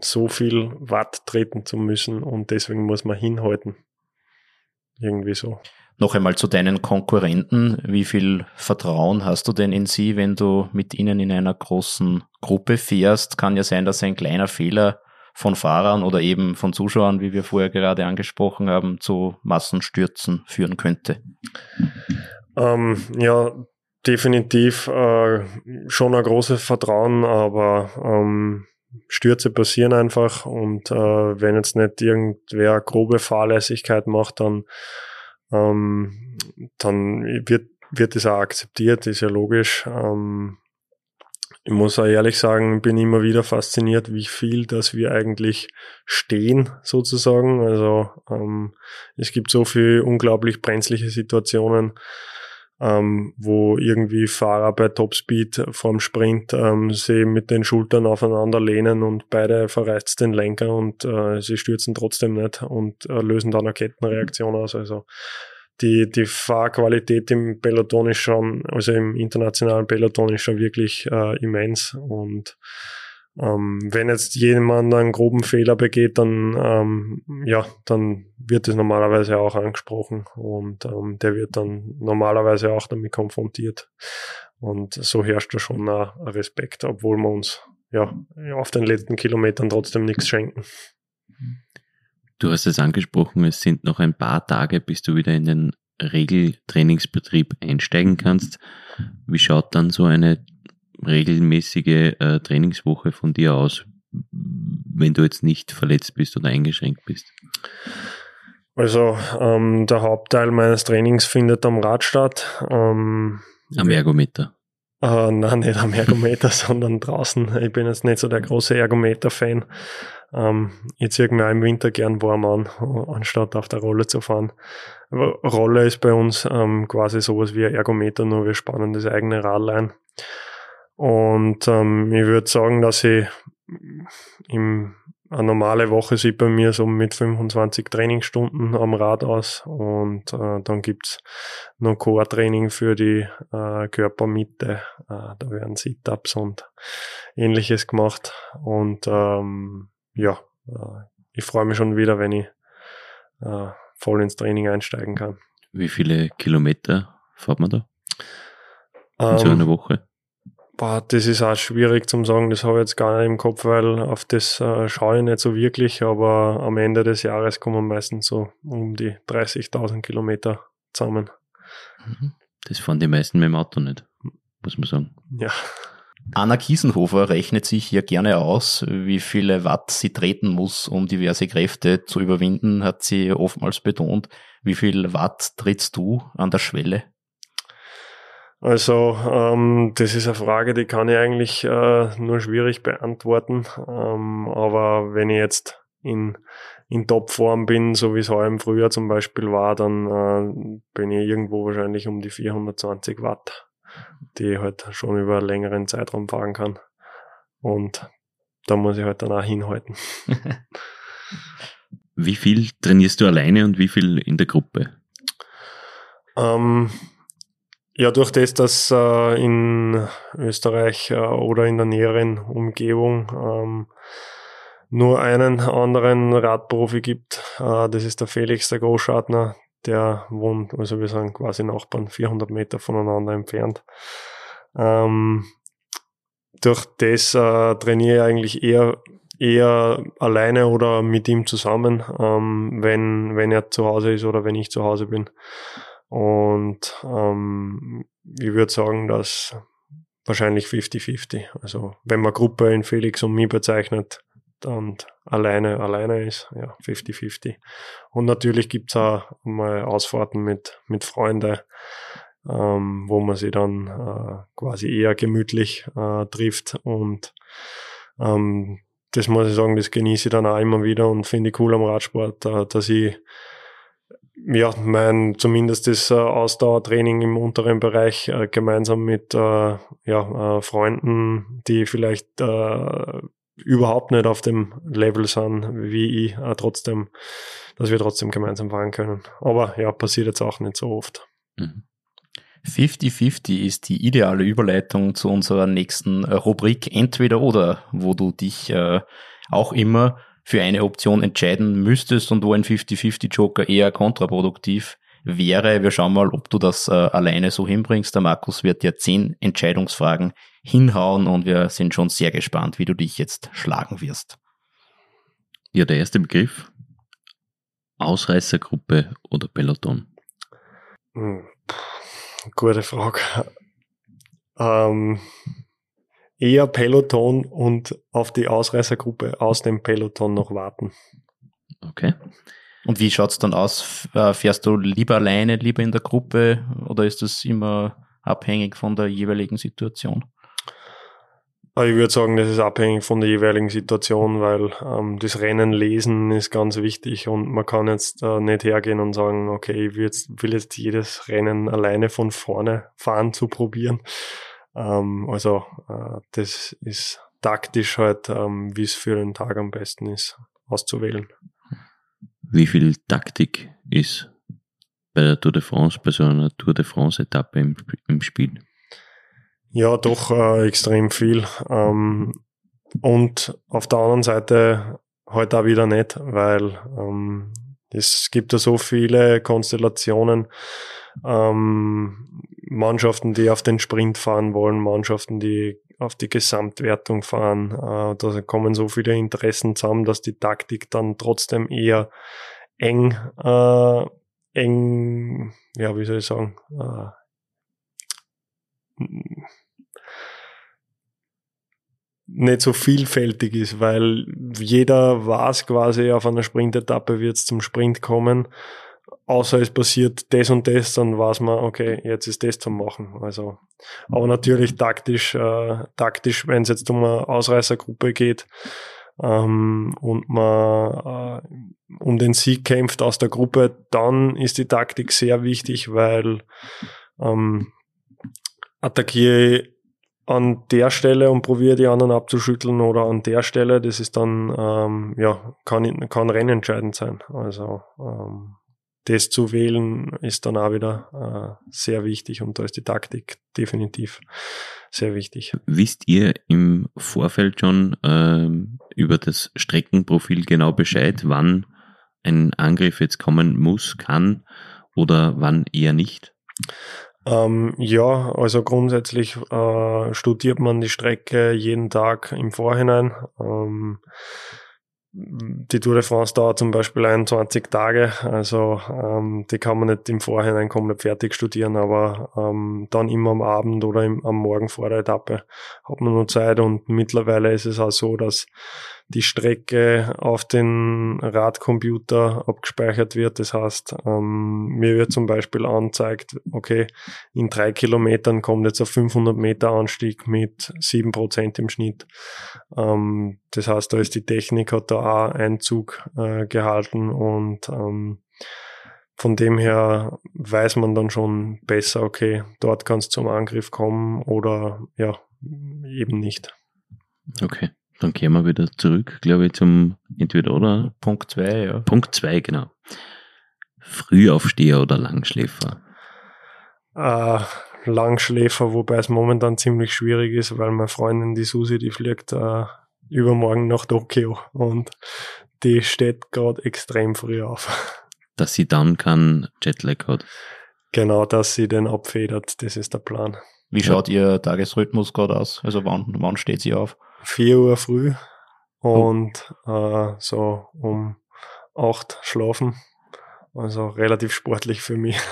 so viel Watt treten zu müssen und deswegen muss man hinhalten. Irgendwie so. Noch einmal zu deinen Konkurrenten. Wie viel Vertrauen hast du denn in sie, wenn du mit ihnen in einer großen Gruppe fährst? Kann ja sein, dass ein kleiner Fehler von Fahrern oder eben von Zuschauern, wie wir vorher gerade angesprochen haben, zu Massenstürzen führen könnte. Ähm, ja, definitiv äh, schon ein großes Vertrauen, aber ähm, Stürze passieren einfach und äh, wenn jetzt nicht irgendwer grobe Fahrlässigkeit macht, dann ähm, dann wird, wird das auch akzeptiert, ist ja logisch. Ähm, ich muss auch ehrlich sagen, bin immer wieder fasziniert, wie viel, dass wir eigentlich stehen, sozusagen. Also ähm, es gibt so viele unglaublich brenzliche Situationen, ähm, wo irgendwie Fahrer bei Topspeed vorm Sprint ähm, sie mit den Schultern aufeinander lehnen und beide verreißt den Lenker und äh, sie stürzen trotzdem nicht und äh, lösen dann eine Kettenreaktion aus. Also die, die Fahrqualität im Peloton ist schon, also im internationalen Peloton ist schon wirklich äh, immens und ähm, wenn jetzt jemand einen groben Fehler begeht, dann ähm, ja, dann wird es normalerweise auch angesprochen und ähm, der wird dann normalerweise auch damit konfrontiert. Und so herrscht da schon ein Respekt, obwohl wir uns ja auf den letzten Kilometern trotzdem nichts schenken. Du hast es angesprochen, es sind noch ein paar Tage, bis du wieder in den Regeltrainingsbetrieb einsteigen kannst. Wie schaut dann so eine regelmäßige äh, Trainingswoche von dir aus, wenn du jetzt nicht verletzt bist oder eingeschränkt bist? Also ähm, der Hauptteil meines Trainings findet am Rad statt. Ähm, am Ergometer. Äh, nein, nicht am Ergometer, sondern draußen. Ich bin jetzt nicht so der große Ergometer-Fan. Ähm, ich ziehe mir im Winter gern warm an, anstatt auf der Rolle zu fahren. Rolle ist bei uns ähm, quasi sowas wie ein Ergometer, nur wir spannen das eigene Rad ein. Und ähm, ich würde sagen, dass ich im, eine normale Woche sieht bei mir so mit 25 Trainingsstunden am Rad aus und äh, dann gibt's noch Core-Training für die äh, Körpermitte. Äh, da werden Sit-Ups und ähnliches gemacht und ähm, ja, äh, ich freue mich schon wieder, wenn ich äh, voll ins Training einsteigen kann. Wie viele Kilometer fährt man da? In ähm, so einer Woche? Boah, das ist auch schwierig zum sagen, das habe ich jetzt gar nicht im Kopf, weil auf das äh, schaue ich nicht so wirklich, aber am Ende des Jahres kommen meistens so um die 30.000 Kilometer zusammen. Mhm. Das fahren die meisten mit dem Auto nicht, muss man sagen. Ja. Anna Kiesenhofer rechnet sich hier gerne aus, wie viele Watt sie treten muss, um diverse Kräfte zu überwinden, hat sie oftmals betont. Wie viel Watt trittst du an der Schwelle? Also ähm, das ist eine Frage, die kann ich eigentlich äh, nur schwierig beantworten. Ähm, aber wenn ich jetzt in, in Topform bin, so wie es heuer im Frühjahr zum Beispiel war, dann äh, bin ich irgendwo wahrscheinlich um die 420 Watt die halt schon über einen längeren Zeitraum fahren kann. Und da muss ich halt dann auch hinhalten. wie viel trainierst du alleine und wie viel in der Gruppe? Ähm, ja, durch das, dass äh, in Österreich äh, oder in der näheren Umgebung ähm, nur einen anderen Radprofi gibt. Äh, das ist der Felix, der Großschartner. Der wohnt, also wir sind quasi Nachbarn, 400 Meter voneinander entfernt. Ähm, durch das äh, trainiere ich eigentlich eher eher alleine oder mit ihm zusammen, ähm, wenn, wenn er zu Hause ist oder wenn ich zu Hause bin. Und ähm, ich würde sagen, dass wahrscheinlich 50-50. Also wenn man Gruppe in Felix und mich bezeichnet und alleine alleine ist, ja, 50-50. Und natürlich gibt's auch mal Ausfahrten mit, mit Freunden, ähm, wo man sich dann äh, quasi eher gemütlich äh, trifft und ähm, das muss ich sagen, das genieße ich dann auch immer wieder und finde ich cool am Radsport, äh, dass ich ja, mein zumindest das äh, Ausdauertraining im unteren Bereich äh, gemeinsam mit äh, ja, äh, Freunden, die vielleicht äh, überhaupt nicht auf dem Level sind wie ich, äh, trotzdem, dass wir trotzdem gemeinsam fahren können. Aber ja, passiert jetzt auch nicht so oft. Mhm. 50-50 ist die ideale Überleitung zu unserer nächsten Rubrik Entweder oder, wo du dich auch immer für eine Option entscheiden müsstest und wo ein 50-50-Joker eher kontraproduktiv wäre. Wir schauen mal, ob du das äh, alleine so hinbringst. Der Markus wird dir zehn Entscheidungsfragen hinhauen und wir sind schon sehr gespannt, wie du dich jetzt schlagen wirst. Ja, der erste Begriff. Ausreißergruppe oder Peloton? Hm. Gute Frage. Ähm, eher Peloton und auf die Ausreißergruppe aus dem Peloton noch warten. Okay. Und wie schaut's dann aus? Äh, fährst du lieber alleine, lieber in der Gruppe oder ist das immer abhängig von der jeweiligen Situation? Ich würde sagen, das ist abhängig von der jeweiligen Situation, weil ähm, das Rennen lesen ist ganz wichtig und man kann jetzt äh, nicht hergehen und sagen, okay, ich will jetzt, will jetzt jedes Rennen alleine von vorne fahren zu probieren. Ähm, also äh, das ist taktisch halt, ähm, wie es für den Tag am besten ist, auszuwählen. Wie viel Taktik ist bei der Tour de France, bei so einer Tour de France Etappe im, im Spiel? Ja, doch äh, extrem viel. Ähm, und auf der anderen Seite heute auch wieder nicht, weil ähm, es gibt ja so viele Konstellationen. Ähm, Mannschaften, die auf den Sprint fahren wollen, Mannschaften, die auf die Gesamtwertung fahren. Äh, da kommen so viele Interessen zusammen, dass die Taktik dann trotzdem eher eng, äh, eng, ja, wie soll ich sagen, äh, nicht so vielfältig ist, weil jeder weiß quasi, auf einer Sprintetappe wird es zum Sprint kommen. Außer es passiert das und das, dann weiß man, okay, jetzt ist das zu machen. Also, aber natürlich taktisch, äh, taktisch, wenn es jetzt um eine Ausreißergruppe geht ähm, und man äh, um den Sieg kämpft aus der Gruppe, dann ist die Taktik sehr wichtig, weil ähm, attackiere an der Stelle und probiere die anderen abzuschütteln oder an der Stelle, das ist dann, ähm, ja, kann, kann rennentscheidend sein. Also ähm, das zu wählen ist dann auch wieder äh, sehr wichtig und da ist die Taktik definitiv sehr wichtig. Wisst ihr im Vorfeld schon ähm, über das Streckenprofil genau Bescheid, wann ein Angriff jetzt kommen muss, kann oder wann eher nicht? Ähm, ja, also grundsätzlich äh, studiert man die Strecke jeden Tag im Vorhinein. Ähm, die Tour de France dauert zum Beispiel 21 Tage, also ähm, die kann man nicht im Vorhinein komplett fertig studieren, aber ähm, dann immer am Abend oder im, am Morgen vor der Etappe hat man nur Zeit. Und mittlerweile ist es auch so, dass die Strecke auf den Radcomputer abgespeichert wird. Das heißt, ähm, mir wird zum Beispiel angezeigt, okay, in drei Kilometern kommt jetzt auf 500 Meter Anstieg mit sieben Prozent im Schnitt. Ähm, das heißt, da ist die Technik, hat da auch Einzug äh, gehalten und ähm, von dem her weiß man dann schon besser, okay, dort kann es zum Angriff kommen oder ja, eben nicht. Okay. Dann gehen wir wieder zurück, glaube ich, zum entweder oder. Punkt 2, ja. Punkt 2, genau. Frühaufsteher oder Langschläfer? Äh, Langschläfer, wobei es momentan ziemlich schwierig ist, weil meine Freundin, die Susi, die fliegt äh, übermorgen nach Tokio und die steht gerade extrem früh auf. Dass sie dann keinen Jetlag hat. Genau, dass sie den abfedert, das ist der Plan. Wie schaut Ihr Tagesrhythmus gerade aus? Also wann, wann steht sie auf? 4 Uhr früh und äh, so um 8 schlafen. Also relativ sportlich für mich.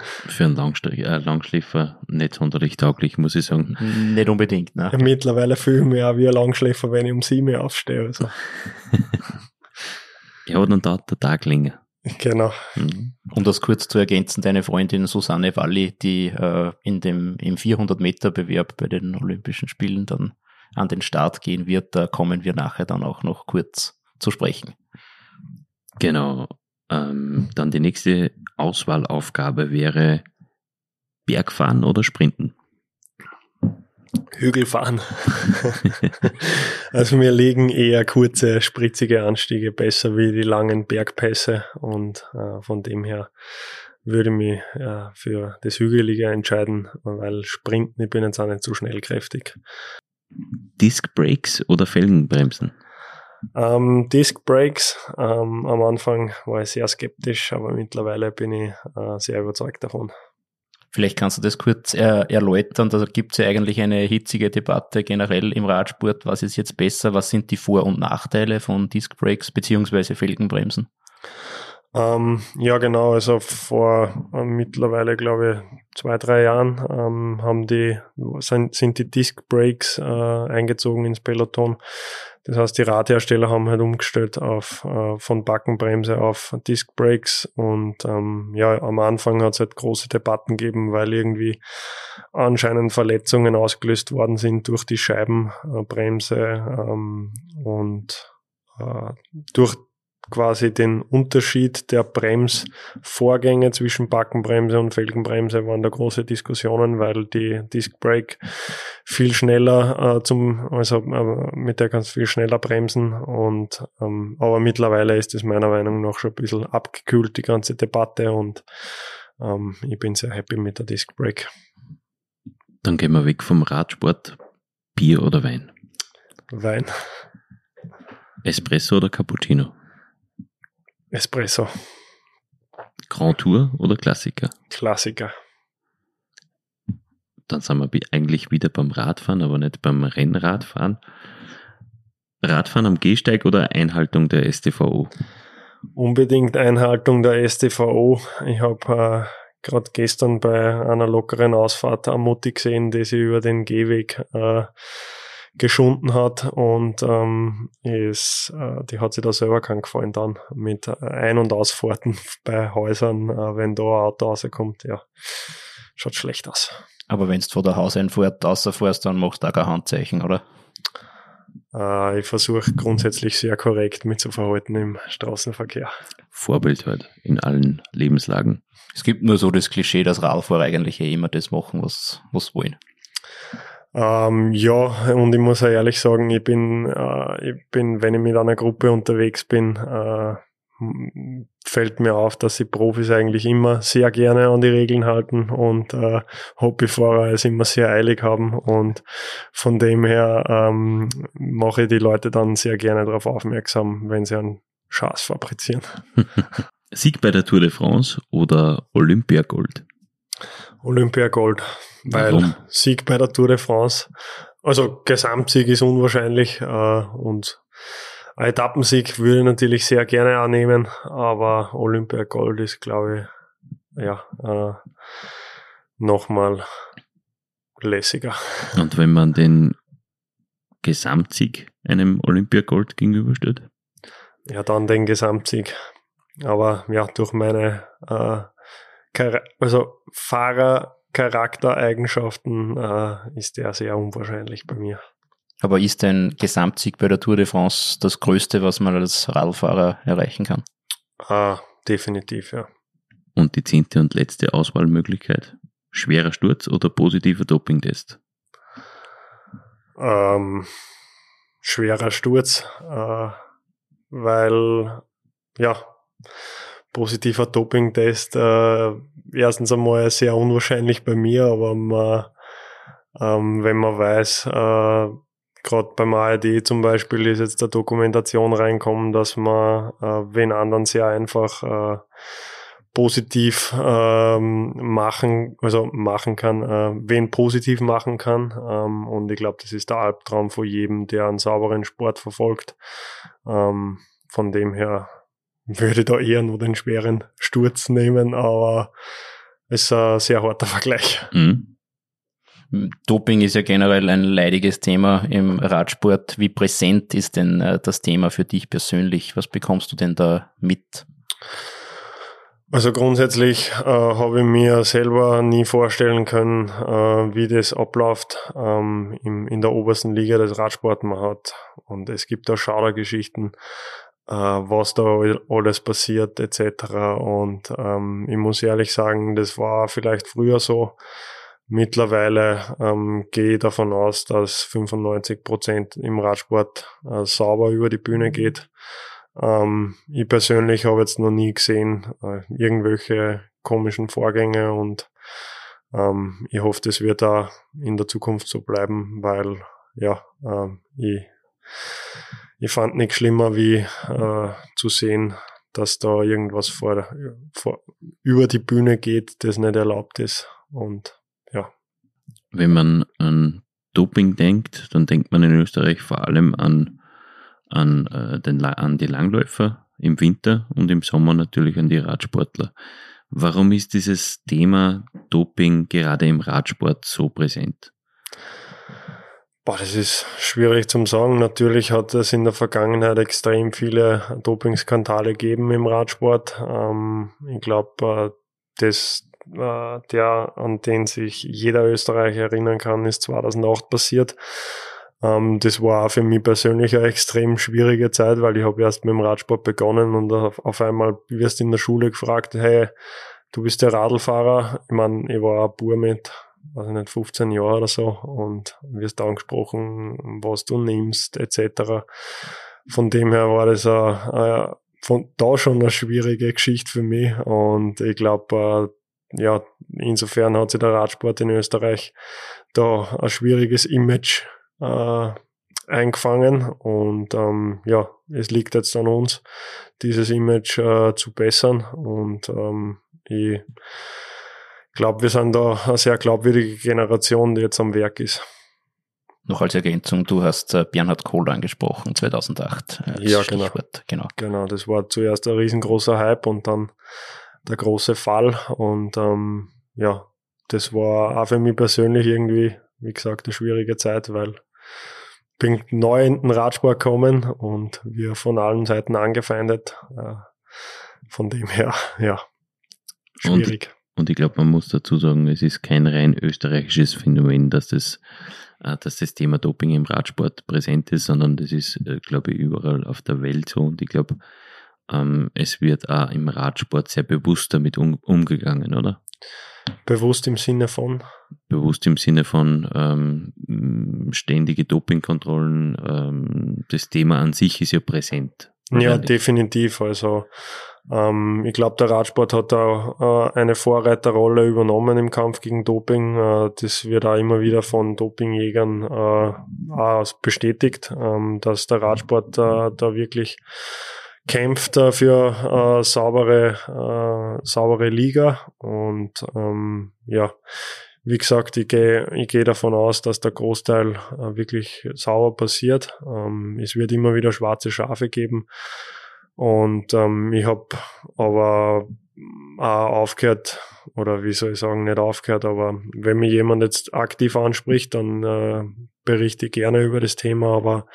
Für einen Langschl äh, Langschläfer nicht sonderlich tauglich, muss ich sagen. Nicht unbedingt, ne? Mittlerweile fühle ich mich auch wie ein Langschläfer, wenn ich um 7 Uhr aufstehe. Also. ja, dann dauert der Tag länger. Genau. Mhm. Um das kurz zu ergänzen, deine Freundin Susanne Walli, die äh, in dem, im 400-Meter-Bewerb bei den Olympischen Spielen dann an den Start gehen wird, da kommen wir nachher dann auch noch kurz zu sprechen. Genau. Ähm, dann die nächste Auswahlaufgabe wäre Bergfahren oder Sprinten. Hügelfahren. also mir liegen eher kurze, spritzige Anstiege besser wie die langen Bergpässe und äh, von dem her würde ich mich äh, für das Hügelige entscheiden, weil Sprinten, ich bin jetzt auch nicht so schnellkräftig. Disc Brakes oder Felgenbremsen? Ähm, Disc Brakes, ähm, am Anfang war ich sehr skeptisch, aber mittlerweile bin ich äh, sehr überzeugt davon. Vielleicht kannst du das kurz er erläutern. Da gibt es ja eigentlich eine hitzige Debatte generell im Radsport. Was ist jetzt besser? Was sind die Vor- und Nachteile von Disc Brakes beziehungsweise Felgenbremsen? Ähm, ja, genau. Also vor äh, mittlerweile, glaube ich, zwei, drei Jahren ähm, haben die, sind, sind die Disc Brakes äh, eingezogen ins Peloton. Das heißt, die Radhersteller haben halt umgestellt auf äh, von Backenbremse auf Disc Brakes und ähm, ja, am Anfang hat es halt große Debatten gegeben, weil irgendwie anscheinend Verletzungen ausgelöst worden sind durch die Scheibenbremse ähm, und äh, durch quasi den Unterschied der Bremsvorgänge zwischen Backenbremse und Felgenbremse waren da große Diskussionen, weil die Disc Brake viel schneller äh, zum, also äh, mit der kannst du viel schneller bremsen und ähm, aber mittlerweile ist es meiner Meinung nach schon ein bisschen abgekühlt, die ganze Debatte und ähm, ich bin sehr happy mit der Disc Brake. Dann gehen wir weg vom Radsport. Bier oder Wein? Wein. Espresso oder Cappuccino? Espresso. Grand Tour oder Klassiker? Klassiker. Dann sind wir eigentlich wieder beim Radfahren, aber nicht beim Rennradfahren. Radfahren am Gehsteig oder Einhaltung der STVO? Unbedingt Einhaltung der STVO. Ich habe äh, gerade gestern bei einer lockeren Ausfahrt eine Mutti gesehen, die sie über den Gehweg äh, geschunden hat und ähm, ist, äh, die hat sich da selber keinen gefallen dann mit Ein- und Ausfahrten bei Häusern, äh, wenn da ein Auto rauskommt, ja, schaut schlecht aus. Aber wenn du vor der Hauseinfahrt rausfährst, dann machst du auch kein Handzeichen, oder? Äh, ich versuche grundsätzlich sehr korrekt mitzuverhalten im Straßenverkehr. Vorbild halt in allen Lebenslagen. Es gibt nur so das Klischee, dass Radfahrer eigentlich eh immer das machen, was, was wollen. Ähm, ja, und ich muss auch ehrlich sagen, ich bin, äh, ich bin, wenn ich mit einer Gruppe unterwegs bin, äh, fällt mir auf, dass die Profis eigentlich immer sehr gerne an die Regeln halten und äh, Hobbyfahrer es immer sehr eilig haben und von dem her ähm, mache ich die Leute dann sehr gerne darauf aufmerksam, wenn sie einen Schatz fabrizieren. Sieg bei der Tour de France oder Olympiagold? Olympiagold, weil Warum? Sieg bei der Tour de France, also Gesamtsieg ist unwahrscheinlich äh, und ein Etappensieg würde ich natürlich sehr gerne annehmen, aber Olympiagold ist, glaube ich, ja, äh, nochmal lässiger. Und wenn man den Gesamtsieg einem Olympiagold gegenüberstellt? Ja, dann den Gesamtsieg. Aber ja, durch meine äh, also Fahrercharaktereigenschaften äh, ist der sehr unwahrscheinlich bei mir. Aber ist ein Gesamtsieg bei der Tour de France das Größte, was man als Radfahrer erreichen kann? Ah, definitiv, ja. Und die zehnte und letzte Auswahlmöglichkeit? Schwerer Sturz oder positiver Dopingtest? Ähm, schwerer Sturz, äh, weil, ja, positiver Dopingtest, äh, erstens einmal sehr unwahrscheinlich bei mir, aber man, ähm, wenn man weiß, äh, gerade beim ARD zum Beispiel ist jetzt der Dokumentation reinkommen, dass man äh, wen anderen sehr einfach äh, positiv ähm, machen, also machen kann, äh, wen positiv machen kann. Ähm, und ich glaube, das ist der Albtraum von jedem, der einen sauberen Sport verfolgt. Ähm, von dem her würde da eher nur den schweren Sturz nehmen, aber es ist ein sehr harter Vergleich. Mhm. Doping ist ja generell ein leidiges Thema im Radsport. Wie präsent ist denn äh, das Thema für dich persönlich? Was bekommst du denn da mit? Also grundsätzlich äh, habe ich mir selber nie vorstellen können, äh, wie das abläuft ähm, im, in der obersten Liga des Radsports man hat. Und es gibt da Schaudergeschichten, was da alles passiert etc. Und ähm, ich muss ehrlich sagen, das war vielleicht früher so. Mittlerweile ähm, gehe ich davon aus, dass 95 Prozent im Radsport äh, sauber über die Bühne geht. Ähm, ich persönlich habe jetzt noch nie gesehen äh, irgendwelche komischen Vorgänge und ähm, ich hoffe, das wird da in der Zukunft so bleiben, weil ja, ähm, ich, ich fand nichts schlimmer wie äh, zu sehen, dass da irgendwas vor, vor, über die Bühne geht, das nicht erlaubt ist und ja. Wenn man an Doping denkt, dann denkt man in Österreich vor allem an, an, äh, den, an die Langläufer im Winter und im Sommer natürlich an die Radsportler. Warum ist dieses Thema Doping gerade im Radsport so präsent? Boah, das ist schwierig zum sagen. Natürlich hat es in der Vergangenheit extrem viele Dopingskandale gegeben im Radsport. Ähm, ich glaube, äh, das äh, der, an den sich jeder Österreicher erinnern kann, ist 2008 passiert. Ähm, das war auch für mich persönlich eine extrem schwierige Zeit, weil ich habe erst mit dem Radsport begonnen und auf, einmal wirst in der Schule gefragt, hey, du bist der Radlfahrer. Ich meine, ich war ein Bur mit, weiß ich nicht, 15 Jahren oder so und wirst angesprochen, was du nimmst, etc. Von dem her war das a, von da schon eine schwierige Geschichte für mich und ich glaube, äh, ja, insofern hat sich der Radsport in Österreich da ein schwieriges Image äh, eingefangen und ähm, ja, es liegt jetzt an uns, dieses Image äh, zu bessern und ähm, ich glaube, wir sind da eine sehr glaubwürdige Generation, die jetzt am Werk ist. Noch als Ergänzung, du hast äh, Bernhard Kohl angesprochen, 2008. ja, genau. genau. Genau, das war zuerst ein riesengroßer Hype und dann der große Fall. Und ähm, ja, das war auch für mich persönlich irgendwie, wie gesagt, eine schwierige Zeit, weil ich bin neu in den Radsport gekommen und wir von allen Seiten angefeindet. Äh, von dem her, ja, schwierig. Und, und ich glaube, man muss dazu sagen, es ist kein rein österreichisches Phänomen, dass das, äh, dass das Thema Doping im Radsport präsent ist, sondern das ist, äh, glaube ich, überall auf der Welt so. Und ich glaube, ähm, es wird auch im Radsport sehr bewusst damit um, umgegangen, oder? Bewusst im Sinne von? Bewusst im Sinne von ähm, ständige Dopingkontrollen. Ähm, das Thema an sich ist ja präsent. Ja, definitiv. Also ähm, ich glaube, der Radsport hat da äh, eine Vorreiterrolle übernommen im Kampf gegen Doping. Äh, das wird auch immer wieder von Dopingjägern äh, bestätigt, ähm, dass der Radsport da wirklich kämpft er für äh, saubere, äh, saubere Liga und ähm, ja, wie gesagt, ich gehe ich geh davon aus, dass der Großteil äh, wirklich sauber passiert. Ähm, es wird immer wieder schwarze Schafe geben und ähm, ich habe aber auch aufgehört, oder wie soll ich sagen, nicht aufgehört, aber wenn mir jemand jetzt aktiv anspricht, dann äh, berichte ich gerne über das Thema, aber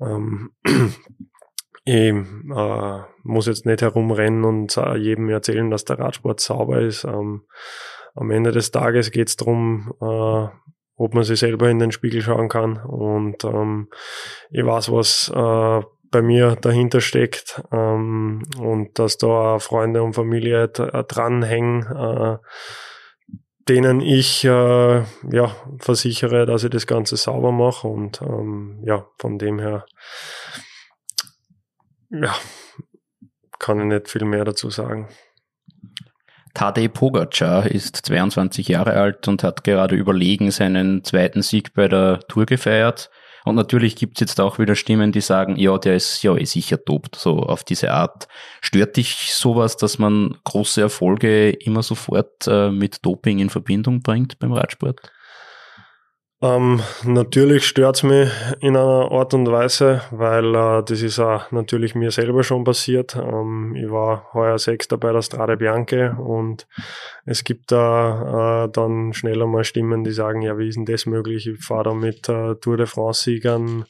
ähm, ich äh, muss jetzt nicht herumrennen und äh, jedem erzählen, dass der Radsport sauber ist. Ähm, am Ende des Tages geht es darum, äh, ob man sich selber in den Spiegel schauen kann. Und ähm, ich weiß, was äh, bei mir dahinter steckt ähm, und dass da Freunde und Familie äh, dranhängen, äh, denen ich äh, ja versichere, dass ich das Ganze sauber mache. Und ähm, ja, von dem her ja, kann ich nicht viel mehr dazu sagen. Tadej Pogacar ist 22 Jahre alt und hat gerade überlegen seinen zweiten Sieg bei der Tour gefeiert. Und natürlich gibt's jetzt auch wieder Stimmen, die sagen, ja, der ist ja eh sicher dopt, so auf diese Art. Stört dich sowas, dass man große Erfolge immer sofort äh, mit Doping in Verbindung bringt beim Radsport? Ähm, natürlich stört's mich in einer Art und Weise, weil äh, das ist auch natürlich mir selber schon passiert. Ähm, ich war heuer Sechster bei der Strade Bianche und es gibt da äh, dann schneller mal Stimmen, die sagen, ja, wie ist denn das möglich? Ich fahre da mit äh, Tour de France-Siegern,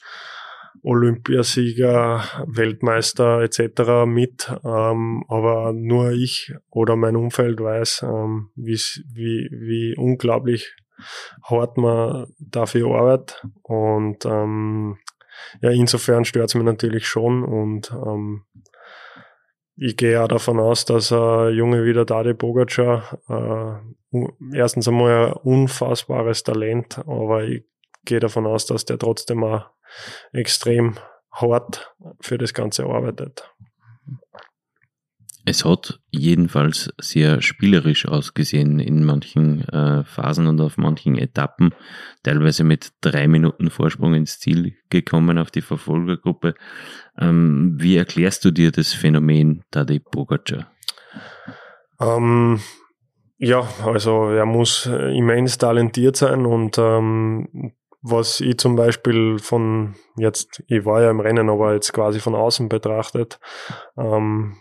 Olympiasieger, Weltmeister etc. mit, ähm, aber nur ich oder mein Umfeld weiß, ähm, wie, wie unglaublich hart man dafür arbeitet. Und ähm, ja, insofern stört es mich natürlich schon. Und ähm, ich gehe ja davon aus, dass ein Junge wie der Dade Bogacar äh, erstens einmal ein unfassbares Talent, aber ich gehe davon aus, dass der trotzdem auch extrem hart für das Ganze arbeitet. Es hat jedenfalls sehr spielerisch ausgesehen in manchen äh, Phasen und auf manchen Etappen, teilweise mit drei Minuten Vorsprung ins Ziel gekommen auf die Verfolgergruppe. Ähm, wie erklärst du dir das Phänomen Tadej Pogacar? Ähm, ja, also er muss immens talentiert sein und ähm, was ich zum Beispiel von jetzt, ich war ja im Rennen, aber jetzt quasi von außen betrachtet, ähm,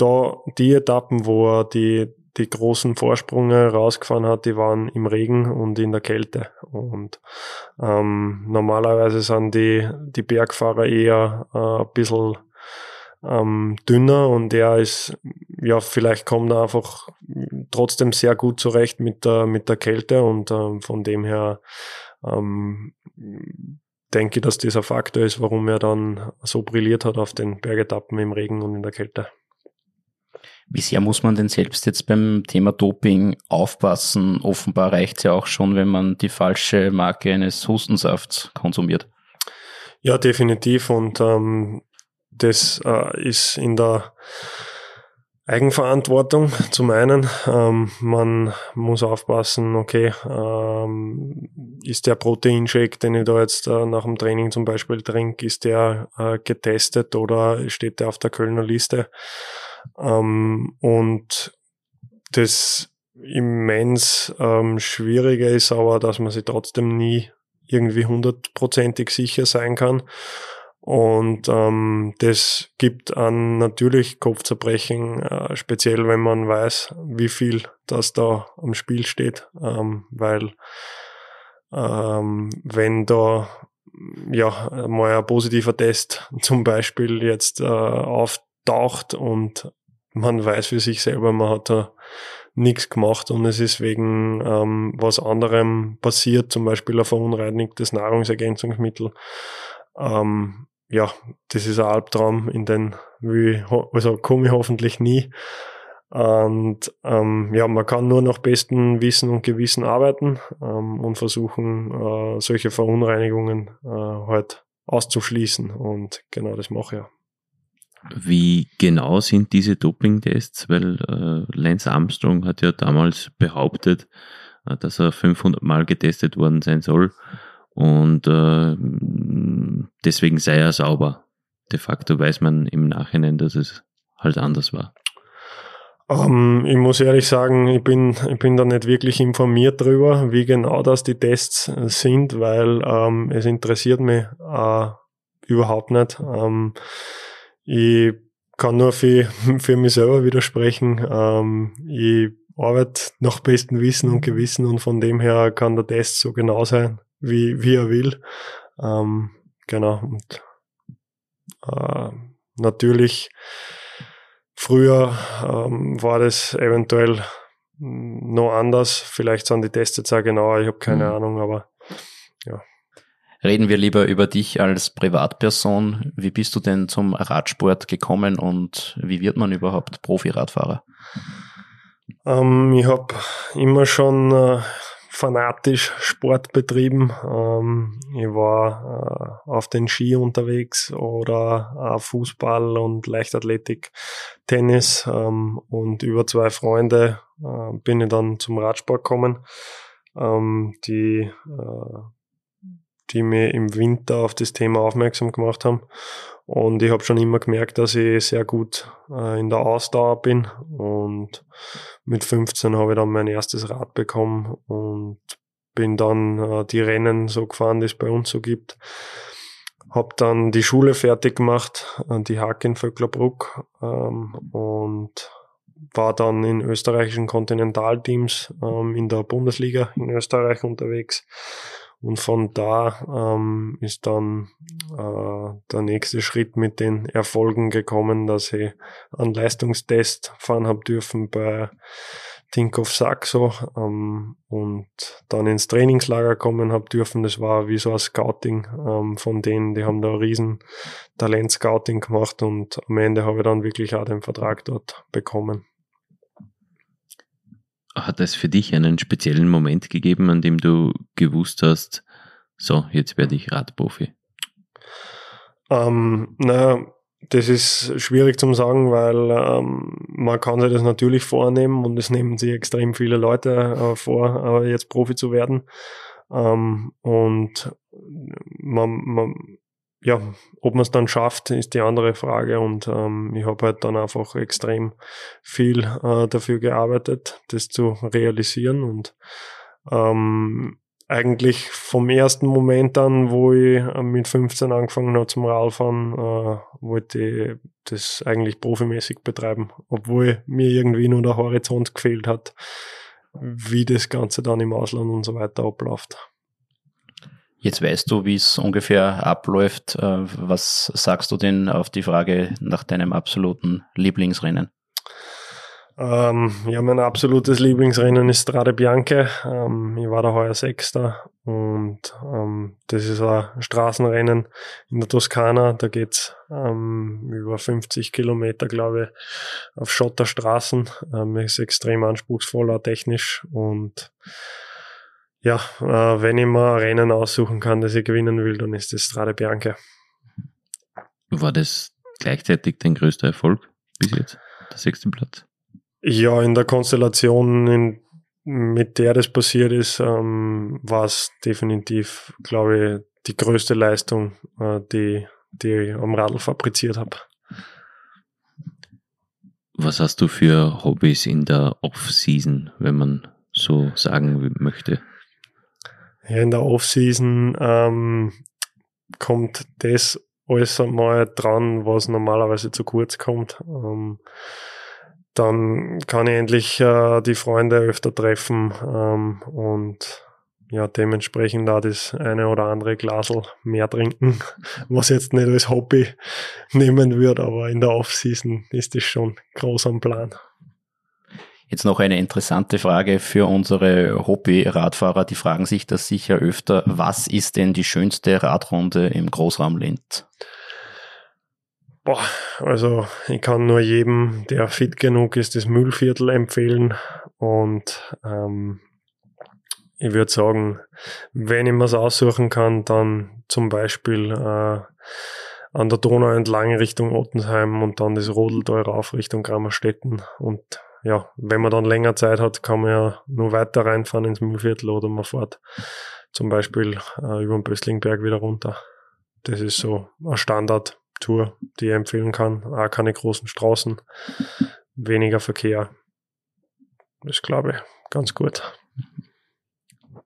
da die Etappen, wo er die, die großen Vorsprünge rausgefahren hat, die waren im Regen und in der Kälte. Und ähm, normalerweise sind die, die Bergfahrer eher äh, ein bisschen ähm, dünner und er ist, ja, vielleicht kommt er einfach trotzdem sehr gut zurecht mit der, mit der Kälte und ähm, von dem her ähm, denke ich, dass dieser Faktor ist, warum er dann so brilliert hat auf den Bergetappen im Regen und in der Kälte. Wie sehr muss man denn selbst jetzt beim Thema Doping aufpassen? Offenbar reicht es ja auch schon, wenn man die falsche Marke eines Hustensafts konsumiert. Ja, definitiv. Und ähm, das äh, ist in der Eigenverantwortung zum einen. Ähm, man muss aufpassen, okay, ähm, ist der Proteinshake, den ich da jetzt äh, nach dem Training zum Beispiel trinke, ist der äh, getestet oder steht der auf der Kölner Liste? Ähm, und das immens ähm, Schwierige ist aber, dass man sich trotzdem nie irgendwie hundertprozentig sicher sein kann. Und ähm, das gibt an natürlich Kopfzerbrechen, äh, speziell wenn man weiß, wie viel das da am Spiel steht, ähm, weil ähm, wenn da ja mal ein positiver Test zum Beispiel jetzt äh, auf taucht und man weiß für sich selber, man hat da nichts gemacht und es ist wegen ähm, was anderem passiert, zum Beispiel ein verunreinigtes Nahrungsergänzungsmittel. Ähm, ja, das ist ein Albtraum, in den will also komme ich hoffentlich nie. Und ähm, ja, man kann nur nach bestem Wissen und Gewissen arbeiten ähm, und versuchen, äh, solche Verunreinigungen äh, halt auszuschließen. Und genau das mache ich ja. Wie genau sind diese Doping-Tests? Weil äh, Lance Armstrong hat ja damals behauptet, äh, dass er 500 Mal getestet worden sein soll und äh, deswegen sei er sauber. De facto weiß man im Nachhinein, dass es halt anders war. Um, ähm, ich muss ehrlich sagen, ich bin, ich bin da nicht wirklich informiert drüber, wie genau das die Tests sind, weil ähm, es interessiert mich äh, überhaupt nicht. Ähm, ich kann nur für, für mich selber widersprechen. Ähm, ich arbeite nach bestem Wissen und Gewissen und von dem her kann der Test so genau sein, wie, wie er will. Ähm, genau. Und äh, natürlich früher ähm, war das eventuell noch anders. Vielleicht sind die Tests jetzt auch genauer, ich habe keine mhm. Ahnung, aber ja. Reden wir lieber über dich als Privatperson. Wie bist du denn zum Radsport gekommen und wie wird man überhaupt Profi-Radfahrer? Ähm, ich habe immer schon äh, fanatisch Sport betrieben. Ähm, ich war äh, auf den Ski unterwegs oder äh, Fußball und Leichtathletik, Tennis ähm, und über zwei Freunde äh, bin ich dann zum Radsport gekommen, ähm, die äh, die mir im Winter auf das Thema aufmerksam gemacht haben. Und ich habe schon immer gemerkt, dass ich sehr gut äh, in der Ausdauer bin. Und mit 15 habe ich dann mein erstes Rad bekommen und bin dann äh, die Rennen so gefahren, die es bei uns so gibt. Hab dann die Schule fertig gemacht, äh, die Hack in Vöcklerbruck ähm, und war dann in österreichischen Kontinentalteams ähm, in der Bundesliga in Österreich unterwegs. Und von da ähm, ist dann äh, der nächste Schritt mit den Erfolgen gekommen, dass ich einen Leistungstest fahren habe dürfen bei Tinkoff Saxo ähm, und dann ins Trainingslager kommen habe dürfen. Das war wie so ein Scouting ähm, von denen, die haben da ein riesen Talent-Scouting gemacht und am Ende habe ich dann wirklich auch den Vertrag dort bekommen. Hat es für dich einen speziellen Moment gegeben, an dem du gewusst hast, so, jetzt werde ich Radprofi? Ähm, naja, das ist schwierig zu sagen, weil ähm, man kann sich das natürlich vornehmen und es nehmen sich extrem viele Leute äh, vor, äh, jetzt Profi zu werden. Ähm, und man, man, ja, ob man es dann schafft, ist die andere Frage. Und ähm, ich habe halt dann einfach extrem viel äh, dafür gearbeitet, das zu realisieren. Und ähm, eigentlich vom ersten Moment an, wo ich äh, mit 15 angefangen habe zum Radfahren, äh, wollte ich das eigentlich profimäßig betreiben, obwohl mir irgendwie nur der Horizont gefehlt hat, wie das Ganze dann im Ausland und so weiter abläuft. Jetzt weißt du, wie es ungefähr abläuft. Äh, was sagst du denn auf die Frage nach deinem absoluten Lieblingsrennen? Ähm, ja, mein absolutes Lieblingsrennen ist Strade Bianche. Ähm, ich war da heuer Sechster und ähm, das ist ein Straßenrennen in der Toskana. Da geht's ähm, über 50 Kilometer, glaube ich, auf Schotterstraßen. Ähm, ist extrem anspruchsvoller technisch und ja, äh, wenn ich mal ein Rennen aussuchen kann, das ich gewinnen will, dann ist das Strade Bianche. War das gleichzeitig dein größter Erfolg bis jetzt, der sechste Platz? Ja, in der Konstellation, in, mit der das passiert ist, ähm, war es definitiv, glaube ich, die größte Leistung, äh, die, die ich am Radl fabriziert habe. Was hast du für Hobbys in der Off-Season, wenn man so sagen möchte? Ja, in der Off-Season ähm, kommt das alles einmal dran, was normalerweise zu kurz kommt. Ähm, dann kann ich endlich äh, die Freunde öfter treffen ähm, und ja, dementsprechend da das eine oder andere Glasel mehr trinken, was jetzt nicht als Hobby nehmen wird, aber in der Off-Season ist das schon groß am Plan. Jetzt noch eine interessante Frage für unsere Hobby-Radfahrer. Die fragen sich das sicher öfter. Was ist denn die schönste Radrunde im Großraum Linz? Boah, also ich kann nur jedem, der fit genug ist, das Müllviertel empfehlen. Und ähm, ich würde sagen, wenn ich mir's aussuchen kann, dann zum Beispiel äh, an der Donau entlang Richtung Ottensheim und dann das Rodeltal rauf Richtung Grammerstetten. Und ja, wenn man dann länger Zeit hat, kann man ja nur weiter reinfahren ins Müllviertel oder man fährt zum Beispiel äh, über den Böstlingberg wieder runter. Das ist so ein Standard Tour, die ich empfehlen kann. Auch keine großen Straßen, weniger Verkehr. Das glaube ich ganz gut.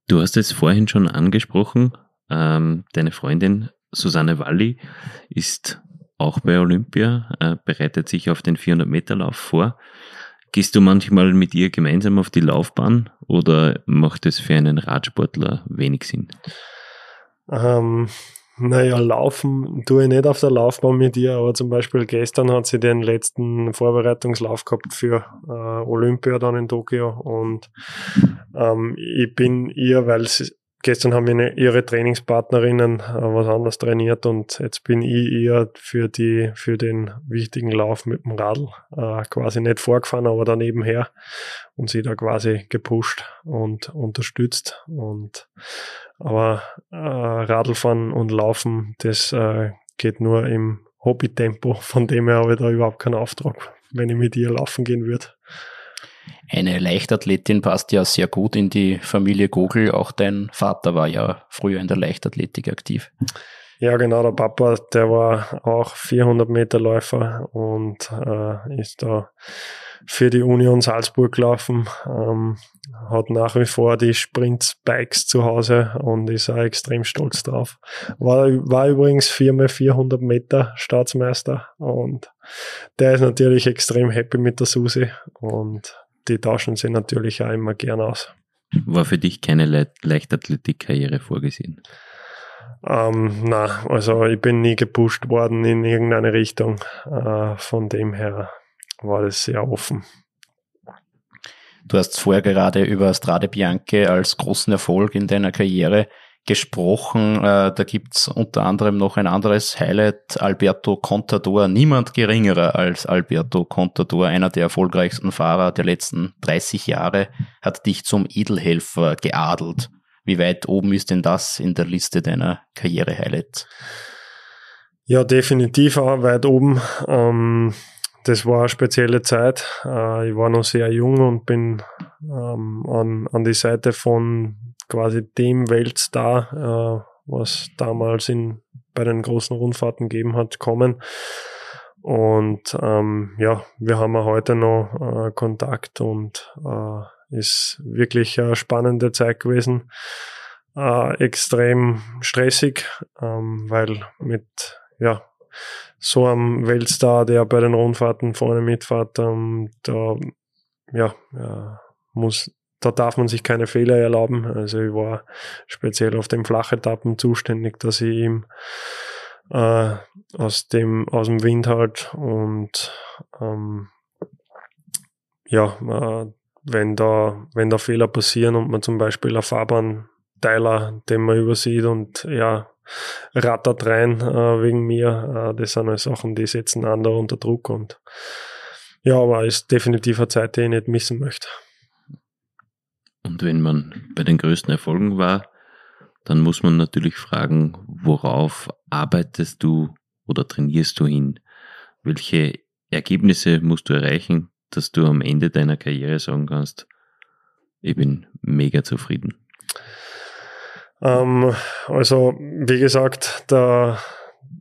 Du hast es vorhin schon angesprochen. Ähm, deine Freundin Susanne Walli ist auch bei Olympia, äh, bereitet sich auf den 400-Meter-Lauf vor. Gehst du manchmal mit ihr gemeinsam auf die Laufbahn oder macht es für einen Radsportler wenig Sinn? Ähm, naja, laufen tue ich nicht auf der Laufbahn mit ihr, aber zum Beispiel gestern hat sie den letzten Vorbereitungslauf gehabt für äh, Olympia dann in Tokio und ähm, ich bin ihr, weil sie, gestern haben wir ihre Trainingspartnerinnen äh, was anderes trainiert und jetzt bin ich ihr für die für den wichtigen Lauf mit dem Radl äh, quasi nicht vorgefahren, aber daneben her und sie da quasi gepusht und unterstützt und aber äh, Radlfahren und Laufen, das äh, geht nur im Hobbytempo. Von dem her habe ich da überhaupt keinen Auftrag, wenn ich mit ihr laufen gehen würde. Eine Leichtathletin passt ja sehr gut in die Familie Gogel. Auch dein Vater war ja früher in der Leichtathletik aktiv. Ja, genau, der Papa, der war auch 400 Meter Läufer und äh, ist da für die Union Salzburg gelaufen, ähm, hat nach wie vor die Sprint-Bikes zu Hause und ist auch extrem stolz drauf. War, war übrigens 4x400 Meter Staatsmeister und der ist natürlich extrem happy mit der Susi und die tauschen sie natürlich auch immer gern aus. War für dich keine Le Leichtathletik-Karriere vorgesehen? Ähm, na, also ich bin nie gepusht worden in irgendeine Richtung. Äh, von dem her war das sehr offen. Du hast vorher gerade über Strade Bianche als großen Erfolg in deiner Karriere gesprochen. Äh, da gibt's unter anderem noch ein anderes Highlight, Alberto Contador. Niemand geringerer als Alberto Contador, einer der erfolgreichsten Fahrer der letzten 30 Jahre, hat dich zum Edelhelfer geadelt. Wie weit oben ist denn das in der Liste deiner Karriere-Highlights? Ja, definitiv auch weit oben. Ähm, das war eine spezielle Zeit. Äh, ich war noch sehr jung und bin ähm, an, an die Seite von quasi dem Weltstar, äh, was damals in, bei den großen Rundfahrten gegeben hat, kommen. Und ähm, ja, wir haben auch heute noch äh, Kontakt und äh, ist wirklich eine spannende Zeit gewesen. Äh, extrem stressig, ähm, weil mit ja, so einem Weltstar, der bei den Rundfahrten vorne mitfährt, ähm, da ja, ja, muss, da darf man sich keine Fehler erlauben. Also ich war speziell auf den Flachetappen zuständig, dass ich ihm äh, aus dem aus dem Wind halt und ähm, ja, äh, wenn da, wenn da Fehler passieren und man zum Beispiel ein Fahrbahnteiler, den man übersieht und ja, rattert rein äh, wegen mir, äh, das sind halt Sachen, die setzen andere unter Druck und ja, aber ist definitiv eine Zeit, die ich nicht missen möchte. Und wenn man bei den größten Erfolgen war, dann muss man natürlich fragen, worauf arbeitest du oder trainierst du hin? Welche Ergebnisse musst du erreichen, dass du am Ende deiner Karriere sagen kannst, ich bin mega zufrieden? Ähm, also, wie gesagt, da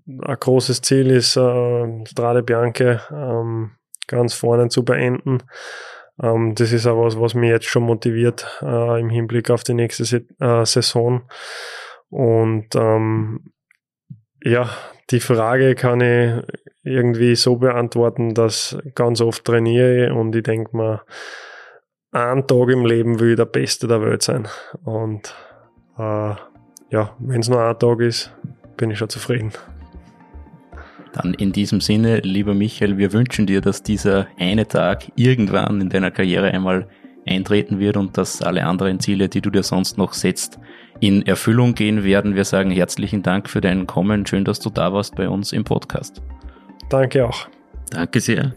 ein großes Ziel ist, äh, Strade Bianche ähm, ganz vorne zu beenden. Ähm, das ist auch was, was mich jetzt schon motiviert äh, im Hinblick auf die nächste Se äh, Saison. Und ähm, ja, die Frage kann ich irgendwie so beantworten, dass ganz oft trainiere und ich denke mir, ein Tag im Leben will der Beste der Welt sein. Und äh, ja, wenn es nur ein Tag ist, bin ich schon zufrieden. Dann in diesem Sinne, lieber Michael, wir wünschen dir, dass dieser eine Tag irgendwann in deiner Karriere einmal eintreten wird und dass alle anderen Ziele, die du dir sonst noch setzt, in Erfüllung gehen werden. Wir sagen herzlichen Dank für dein Kommen. Schön, dass du da warst bei uns im Podcast. Danke auch. Danke sehr.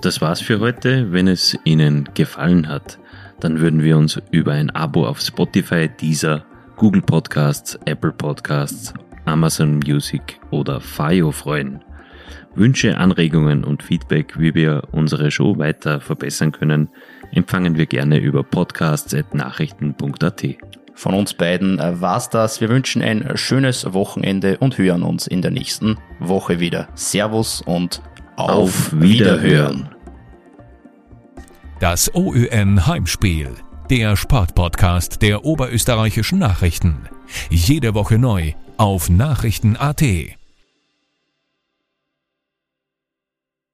Das war's für heute. Wenn es Ihnen gefallen hat, dann würden wir uns über ein Abo auf Spotify, Deezer, Google Podcasts, Apple Podcasts, Amazon Music oder Fio freuen. Wünsche, Anregungen und Feedback, wie wir unsere Show weiter verbessern können, empfangen wir gerne über podcasts.nachrichten.at. Von uns beiden äh, war's das. Wir wünschen ein schönes Wochenende und hören uns in der nächsten Woche wieder. Servus und auf, auf Wiederhören. Das OÜN Heimspiel, der Sportpodcast der oberösterreichischen Nachrichten. Jede Woche neu auf Nachrichten.at.